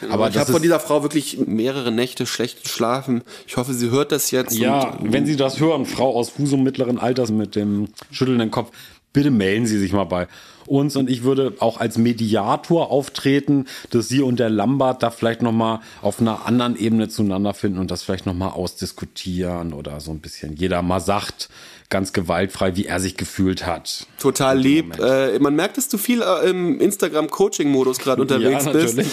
Genau. Aber ich habe von dieser Frau wirklich mehrere Nächte schlecht geschlafen. Ich hoffe, sie hört das jetzt. Ja, wenn Sie das hören, Frau aus Fusum mittleren Alters mit dem schüttelnden Kopf, bitte melden Sie sich mal bei uns und ich würde auch als Mediator auftreten, dass Sie und der Lambert da vielleicht noch mal auf einer anderen Ebene zueinander finden und das vielleicht noch mal ausdiskutieren oder so ein bisschen jeder mal sagt, ganz gewaltfrei, wie er sich gefühlt hat. Total lieb. Äh, man merkt, dass du viel äh, im Instagram-Coaching-Modus gerade *laughs* unterwegs ja, bist. Äh,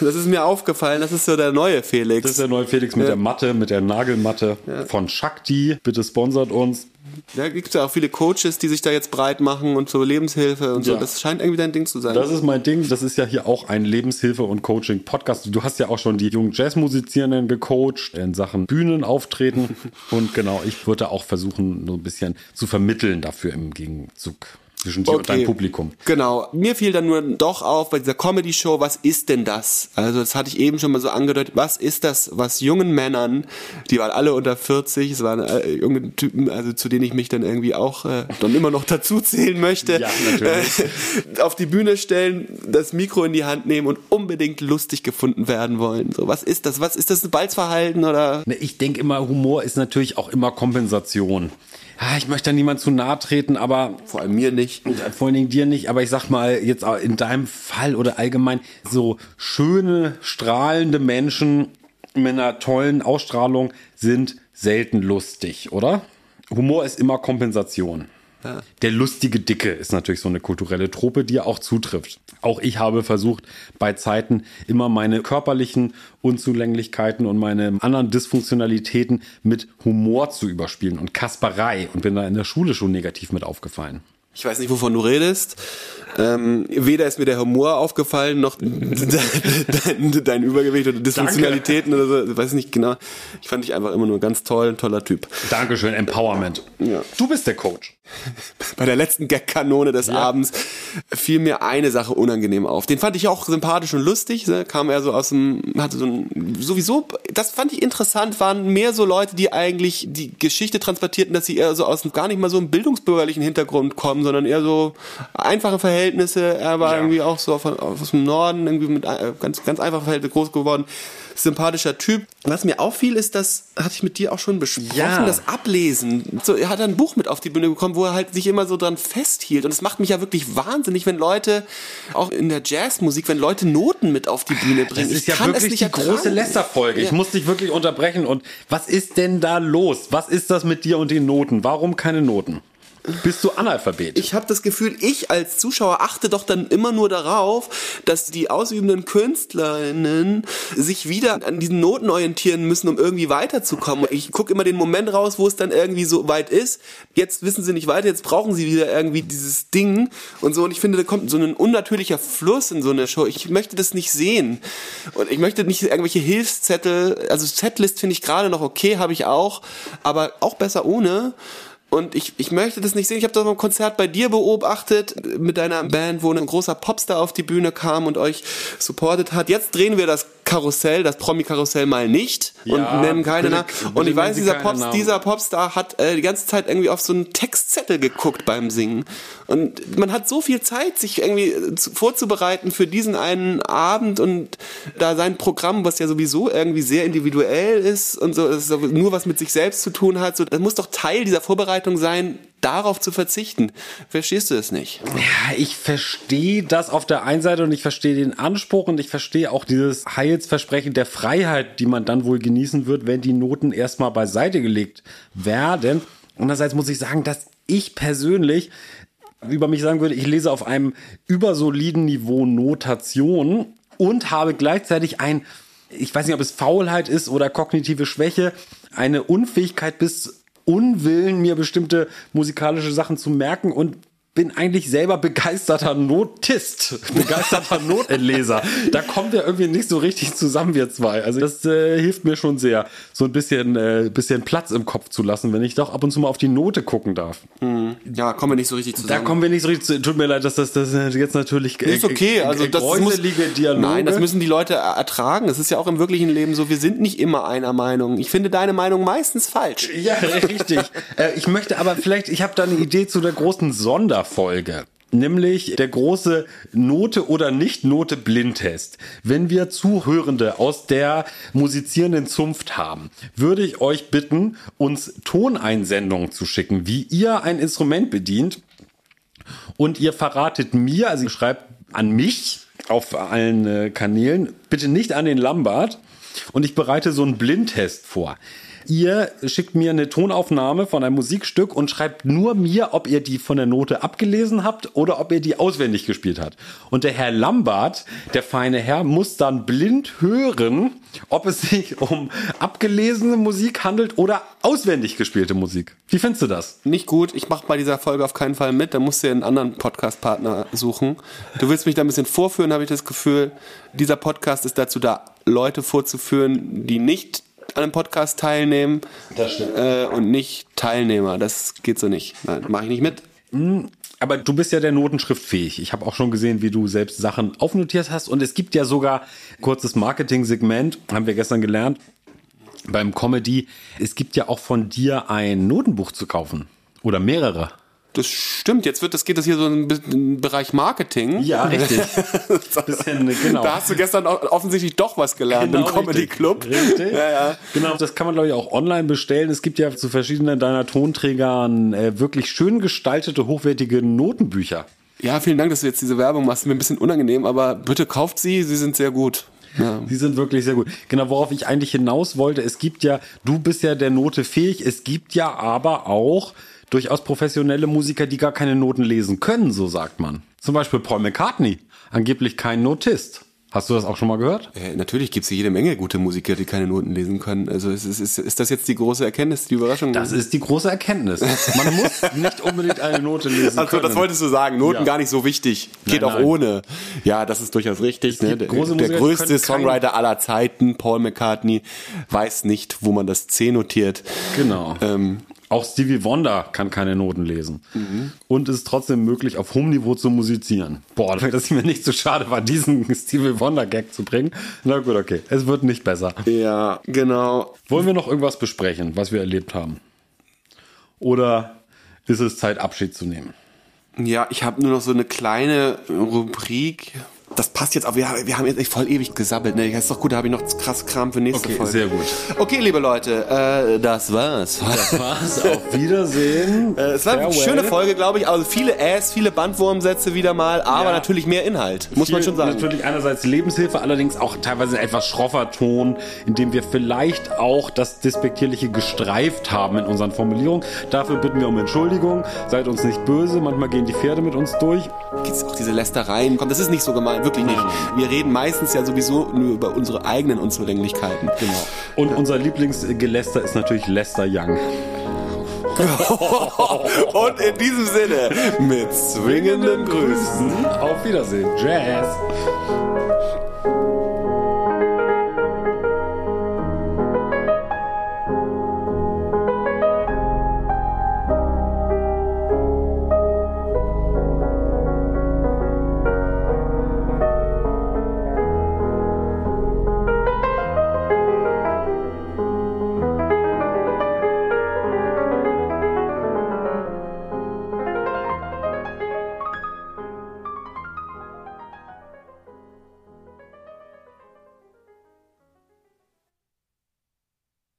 das ist mir aufgefallen. Das ist so der neue Felix. Das ist der neue Felix mit der Matte, mit der Nagelmatte ja. von Shakti. Bitte sponsert uns. Da gibt es ja auch viele Coaches, die sich da jetzt breit machen und so Lebenshilfe und so. Das scheint irgendwie dein Ding zu sein. Das ist mein Ding. Das ist ja hier auch ein Lebenshilfe- und Coaching-Podcast. Du hast ja auch schon die jungen Jazzmusizierenden gecoacht in Sachen Bühnenauftreten. *laughs* und genau, ich würde auch versuchen, so ein bisschen zu vermitteln dafür im Gegenzug. Zwischen dir und deinem Publikum. Genau. Mir fiel dann nur doch auf bei dieser Comedy-Show, was ist denn das? Also das hatte ich eben schon mal so angedeutet. Was ist das, was jungen Männern, die waren alle unter 40, es waren äh, junge Typen, also zu denen ich mich dann irgendwie auch äh, dann immer noch dazu zählen möchte, Ja, äh, auf die Bühne stellen, das Mikro in die Hand nehmen und unbedingt lustig gefunden werden wollen. So, was ist das? Was ist das ein Balzverhalten oder? Ne, Ich denke immer, Humor ist natürlich auch immer Kompensation. Ich möchte da niemand zu nahe treten, aber Vor allem mir nicht. vor allen Dingen dir nicht, aber ich sag mal jetzt in deinem Fall oder allgemein so schöne, strahlende Menschen mit einer tollen Ausstrahlung sind selten lustig, oder? Humor ist immer Kompensation. Der lustige Dicke ist natürlich so eine kulturelle Trope, die auch zutrifft. Auch ich habe versucht, bei Zeiten immer meine körperlichen Unzulänglichkeiten und meine anderen Dysfunktionalitäten mit Humor zu überspielen und Kasperei und bin da in der Schule schon negativ mit aufgefallen. Ich weiß nicht, wovon du redest. Ähm, weder ist mir der Humor aufgefallen, noch *laughs* dein, dein Übergewicht oder Dysfunktionalitäten oder so. Ich weiß nicht genau. Ich fand dich einfach immer nur ganz toll, ein toller Typ. Dankeschön, Empowerment. Ja. Du bist der Coach. *laughs* Bei der letzten Gag-Kanone des Abends fiel mir eine Sache unangenehm auf. Den fand ich auch sympathisch und lustig. Ne? Kam er so aus dem, hatte so ein, sowieso, das fand ich interessant, waren mehr so Leute, die eigentlich die Geschichte transportierten, dass sie eher so aus gar nicht mal so einem bildungsbürgerlichen Hintergrund kommen, sondern eher so einfache Verhältnisse. Er war Ja. irgendwie auch so von, aus dem Norden, irgendwie mit äh, ganz, ganz einfachen Verhältnissen groß geworden. Sympathischer Typ. Was mir auffiel, ist, das hatte ich mit dir auch schon besprochen, Ja. das Ablesen. So, er hat ein Buch mit auf die Bühne bekommen, wo er halt sich immer so dran festhielt. Und es macht mich ja wirklich wahnsinnig, wenn Leute, auch in der Jazzmusik, wenn Leute Noten mit auf die Bühne bringen. Das ist ich ja kann es wirklich die ertragen. große Lästerfolge. Ich Ja. muss dich wirklich unterbrechen. Und was ist denn da los? Was ist das mit dir und den Noten? Warum keine Noten? Bist du Analphabet? Ich habe das Gefühl, ich als Zuschauer achte doch dann immer nur darauf, dass die ausübenden Künstlerinnen sich wieder an diesen Noten orientieren müssen, um irgendwie weiterzukommen. Ich gucke immer den Moment raus, wo es dann irgendwie so weit ist. Jetzt wissen sie nicht weiter, jetzt brauchen sie wieder irgendwie dieses Ding und so. Und ich finde, da kommt so ein unnatürlicher Fluss in so eine Show. Ich möchte das nicht sehen. Und ich möchte nicht irgendwelche Hilfszettel, also Setlist finde ich gerade noch okay, habe ich auch, aber auch besser ohne. Und ich, ich möchte das nicht sehen. Ich habe das beim Konzert bei dir beobachtet, mit deiner Band, wo ein großer Popstar auf die Bühne kam und euch supportet hat. Jetzt drehen wir das Karussell, das Promi-Karussell mal nicht und Ja, nennen keine Namen. Und ich weiß, dieser, Pops, Namen. dieser Popstar hat äh, die ganze Zeit irgendwie auf so einen Textzettel geguckt beim Singen. Und man hat so viel Zeit, sich irgendwie äh, zu, vorzubereiten für diesen einen Abend und da sein Programm, was ja sowieso irgendwie sehr individuell ist und so, das ist nur was mit sich selbst zu tun hat, so, das muss doch Teil dieser Vorbereitung sein, darauf zu verzichten. Verstehst du es nicht? Ja, ich verstehe das auf der einen Seite und ich verstehe den Anspruch und ich verstehe auch dieses Heilsversprechen der Freiheit, die man dann wohl genießen wird, wenn die Noten erstmal beiseite gelegt werden. Andererseits muss ich sagen, dass ich persönlich über mich sagen würde, ich lese auf einem übersoliden Niveau Notation und habe gleichzeitig ein, ich weiß nicht, ob es Faulheit ist oder kognitive Schwäche, eine Unfähigkeit bis Unwillen, mir bestimmte musikalische Sachen zu merken und bin eigentlich selber begeisterter Notist, *laughs* begeisterter Notenleser. Da kommt ja irgendwie nicht so richtig zusammen, wir zwei. Also das äh, hilft mir schon sehr, so ein bisschen, äh, bisschen Platz im Kopf zu lassen, wenn ich doch ab und zu mal auf die Note gucken darf. Ja, kommen wir nicht so richtig Da zusammen. kommen wir nicht so richtig zu. Tut mir leid, dass das, das jetzt natürlich äh, ist okay, also das muss, Dialoge. Nein, das müssen die Leute er- ertragen. Das ist ja auch im wirklichen Leben so. Wir sind nicht immer einer Meinung. Ich finde deine Meinung meistens falsch. Ja, *laughs* richtig. äh, ich möchte aber vielleicht, ich habe da eine Idee zu der großen Sonderfolge. Nämlich der große Note oder Nicht-Note Blindtest. Wenn wir Zuhörende aus der musizierenden Zunft haben, würde ich euch bitten, uns Toneinsendungen zu schicken, wie ihr ein Instrument bedient. Und ihr verratet mir, also ihr schreibt an mich auf allen äh, Kanälen, bitte nicht an den Lambert. Und ich bereite so einen Blindtest vor. Ihr schickt mir eine Tonaufnahme von einem Musikstück und schreibt nur mir, ob ihr die von der Note abgelesen habt oder ob ihr die auswendig gespielt habt. Und der Herr Lambert, der feine Herr, muss dann blind hören, ob es sich um abgelesene Musik handelt oder auswendig gespielte Musik. Wie findest du das? Nicht gut. Ich mache bei dieser Folge auf keinen Fall mit. Da musst du dir einen anderen Podcast-Partner suchen. Du willst mich da ein bisschen vorführen, habe ich das Gefühl. Dieser Podcast ist dazu da, Leute vorzuführen, die nicht an einem Podcast teilnehmen äh, und nicht Teilnehmer. Das geht so nicht. Nein, mache ich nicht mit. Aber du bist ja der Notenschrift fähig. Ich habe auch schon gesehen, wie du selbst Sachen aufnotiert hast. Und es gibt ja sogar kurzes Marketing-Segment, haben wir gestern gelernt, beim Comedy. Es gibt ja auch von dir ein Notenbuch zu kaufen. Oder mehrere. Das stimmt, jetzt wird das geht das hier so in den Bereich Marketing. Ja, *laughs* richtig. Bisschen, genau. Da hast du gestern offensichtlich doch was gelernt Genau, im Comedy richtig. Club. Richtig. Ja, ja. Genau, das kann man glaube ich auch online bestellen. Es gibt ja zu verschiedenen deiner Tonträgern äh, wirklich schön gestaltete, hochwertige Notenbücher. Ja, vielen Dank, dass du jetzt diese Werbung machst. Mir ein bisschen unangenehm, aber bitte kauft sie, sie sind sehr gut. Ja. Die sind wirklich sehr gut. Genau, worauf ich eigentlich hinaus wollte, es gibt ja, du bist ja der Note fähig, es gibt ja aber auch durchaus professionelle Musiker, die gar keine Noten lesen können, so sagt man. Zum Beispiel Paul McCartney, angeblich kein Notist. Hast du das auch schon mal gehört? Äh, natürlich gibt es jede Menge gute Musiker, die keine Noten lesen können. Also ist, ist, ist, ist das jetzt die große Erkenntnis, die Überraschung? Das ist die große Erkenntnis. Man muss nicht unbedingt eine Note lesen also, können. das wolltest du sagen. Noten Ja. gar nicht so wichtig. Geht Nein, auch nein. ohne. Ja, das ist durchaus richtig. Ne? Der, der größte Songwriter aller Zeiten, Paul McCartney, weiß nicht, wo man das C notiert. Genau. Ähm, Auch Stevie Wonder kann keine Noten lesen. Und es ist trotzdem möglich, auf hohem Niveau zu musizieren. Boah, dass ich mir nicht so schade war, diesen *laughs* Stevie Wonder-Gag zu bringen. Na gut, okay. Es wird nicht besser. ja, genau. Wollen wir noch irgendwas besprechen, was wir erlebt haben? Oder ist es Zeit, Abschied zu nehmen? Ja, ich habe nur noch so eine kleine Rubrik. Das passt jetzt auch. Wir, wir haben jetzt echt voll ewig gesabbelt. Ne? Das ist doch gut, da habe ich noch krass Kram für nächste Okay, Folge. sehr gut. Okay, liebe Leute, äh, das war's. Das war's. Auf Wiedersehen. *laughs* Äh, Es war eine Farewell. schöne Folge, glaube ich. Also viele Äs, viele Bandwurmsätze wieder mal, aber Ja. natürlich mehr Inhalt, muss man Viel- schon sagen. Natürlich einerseits Lebenshilfe, allerdings auch teilweise ein etwas schroffer Ton, in dem wir vielleicht auch das Despektierliche gestreift haben in unseren Formulierungen. Dafür bitten wir um Entschuldigung. Seid uns nicht böse. Manchmal gehen die Pferde mit uns durch. Gibt's auch diese Lästereien. Komm, das ist nicht so gemein, wirklich nicht. Wir reden meistens ja sowieso nur über unsere eigenen Unzulänglichkeiten. Genau. Und unser Lieblingsgeläster ist natürlich Lester Young. *laughs* Und in diesem Sinne, mit zwingenden Grüßen. Auf Wiedersehen. Jazz.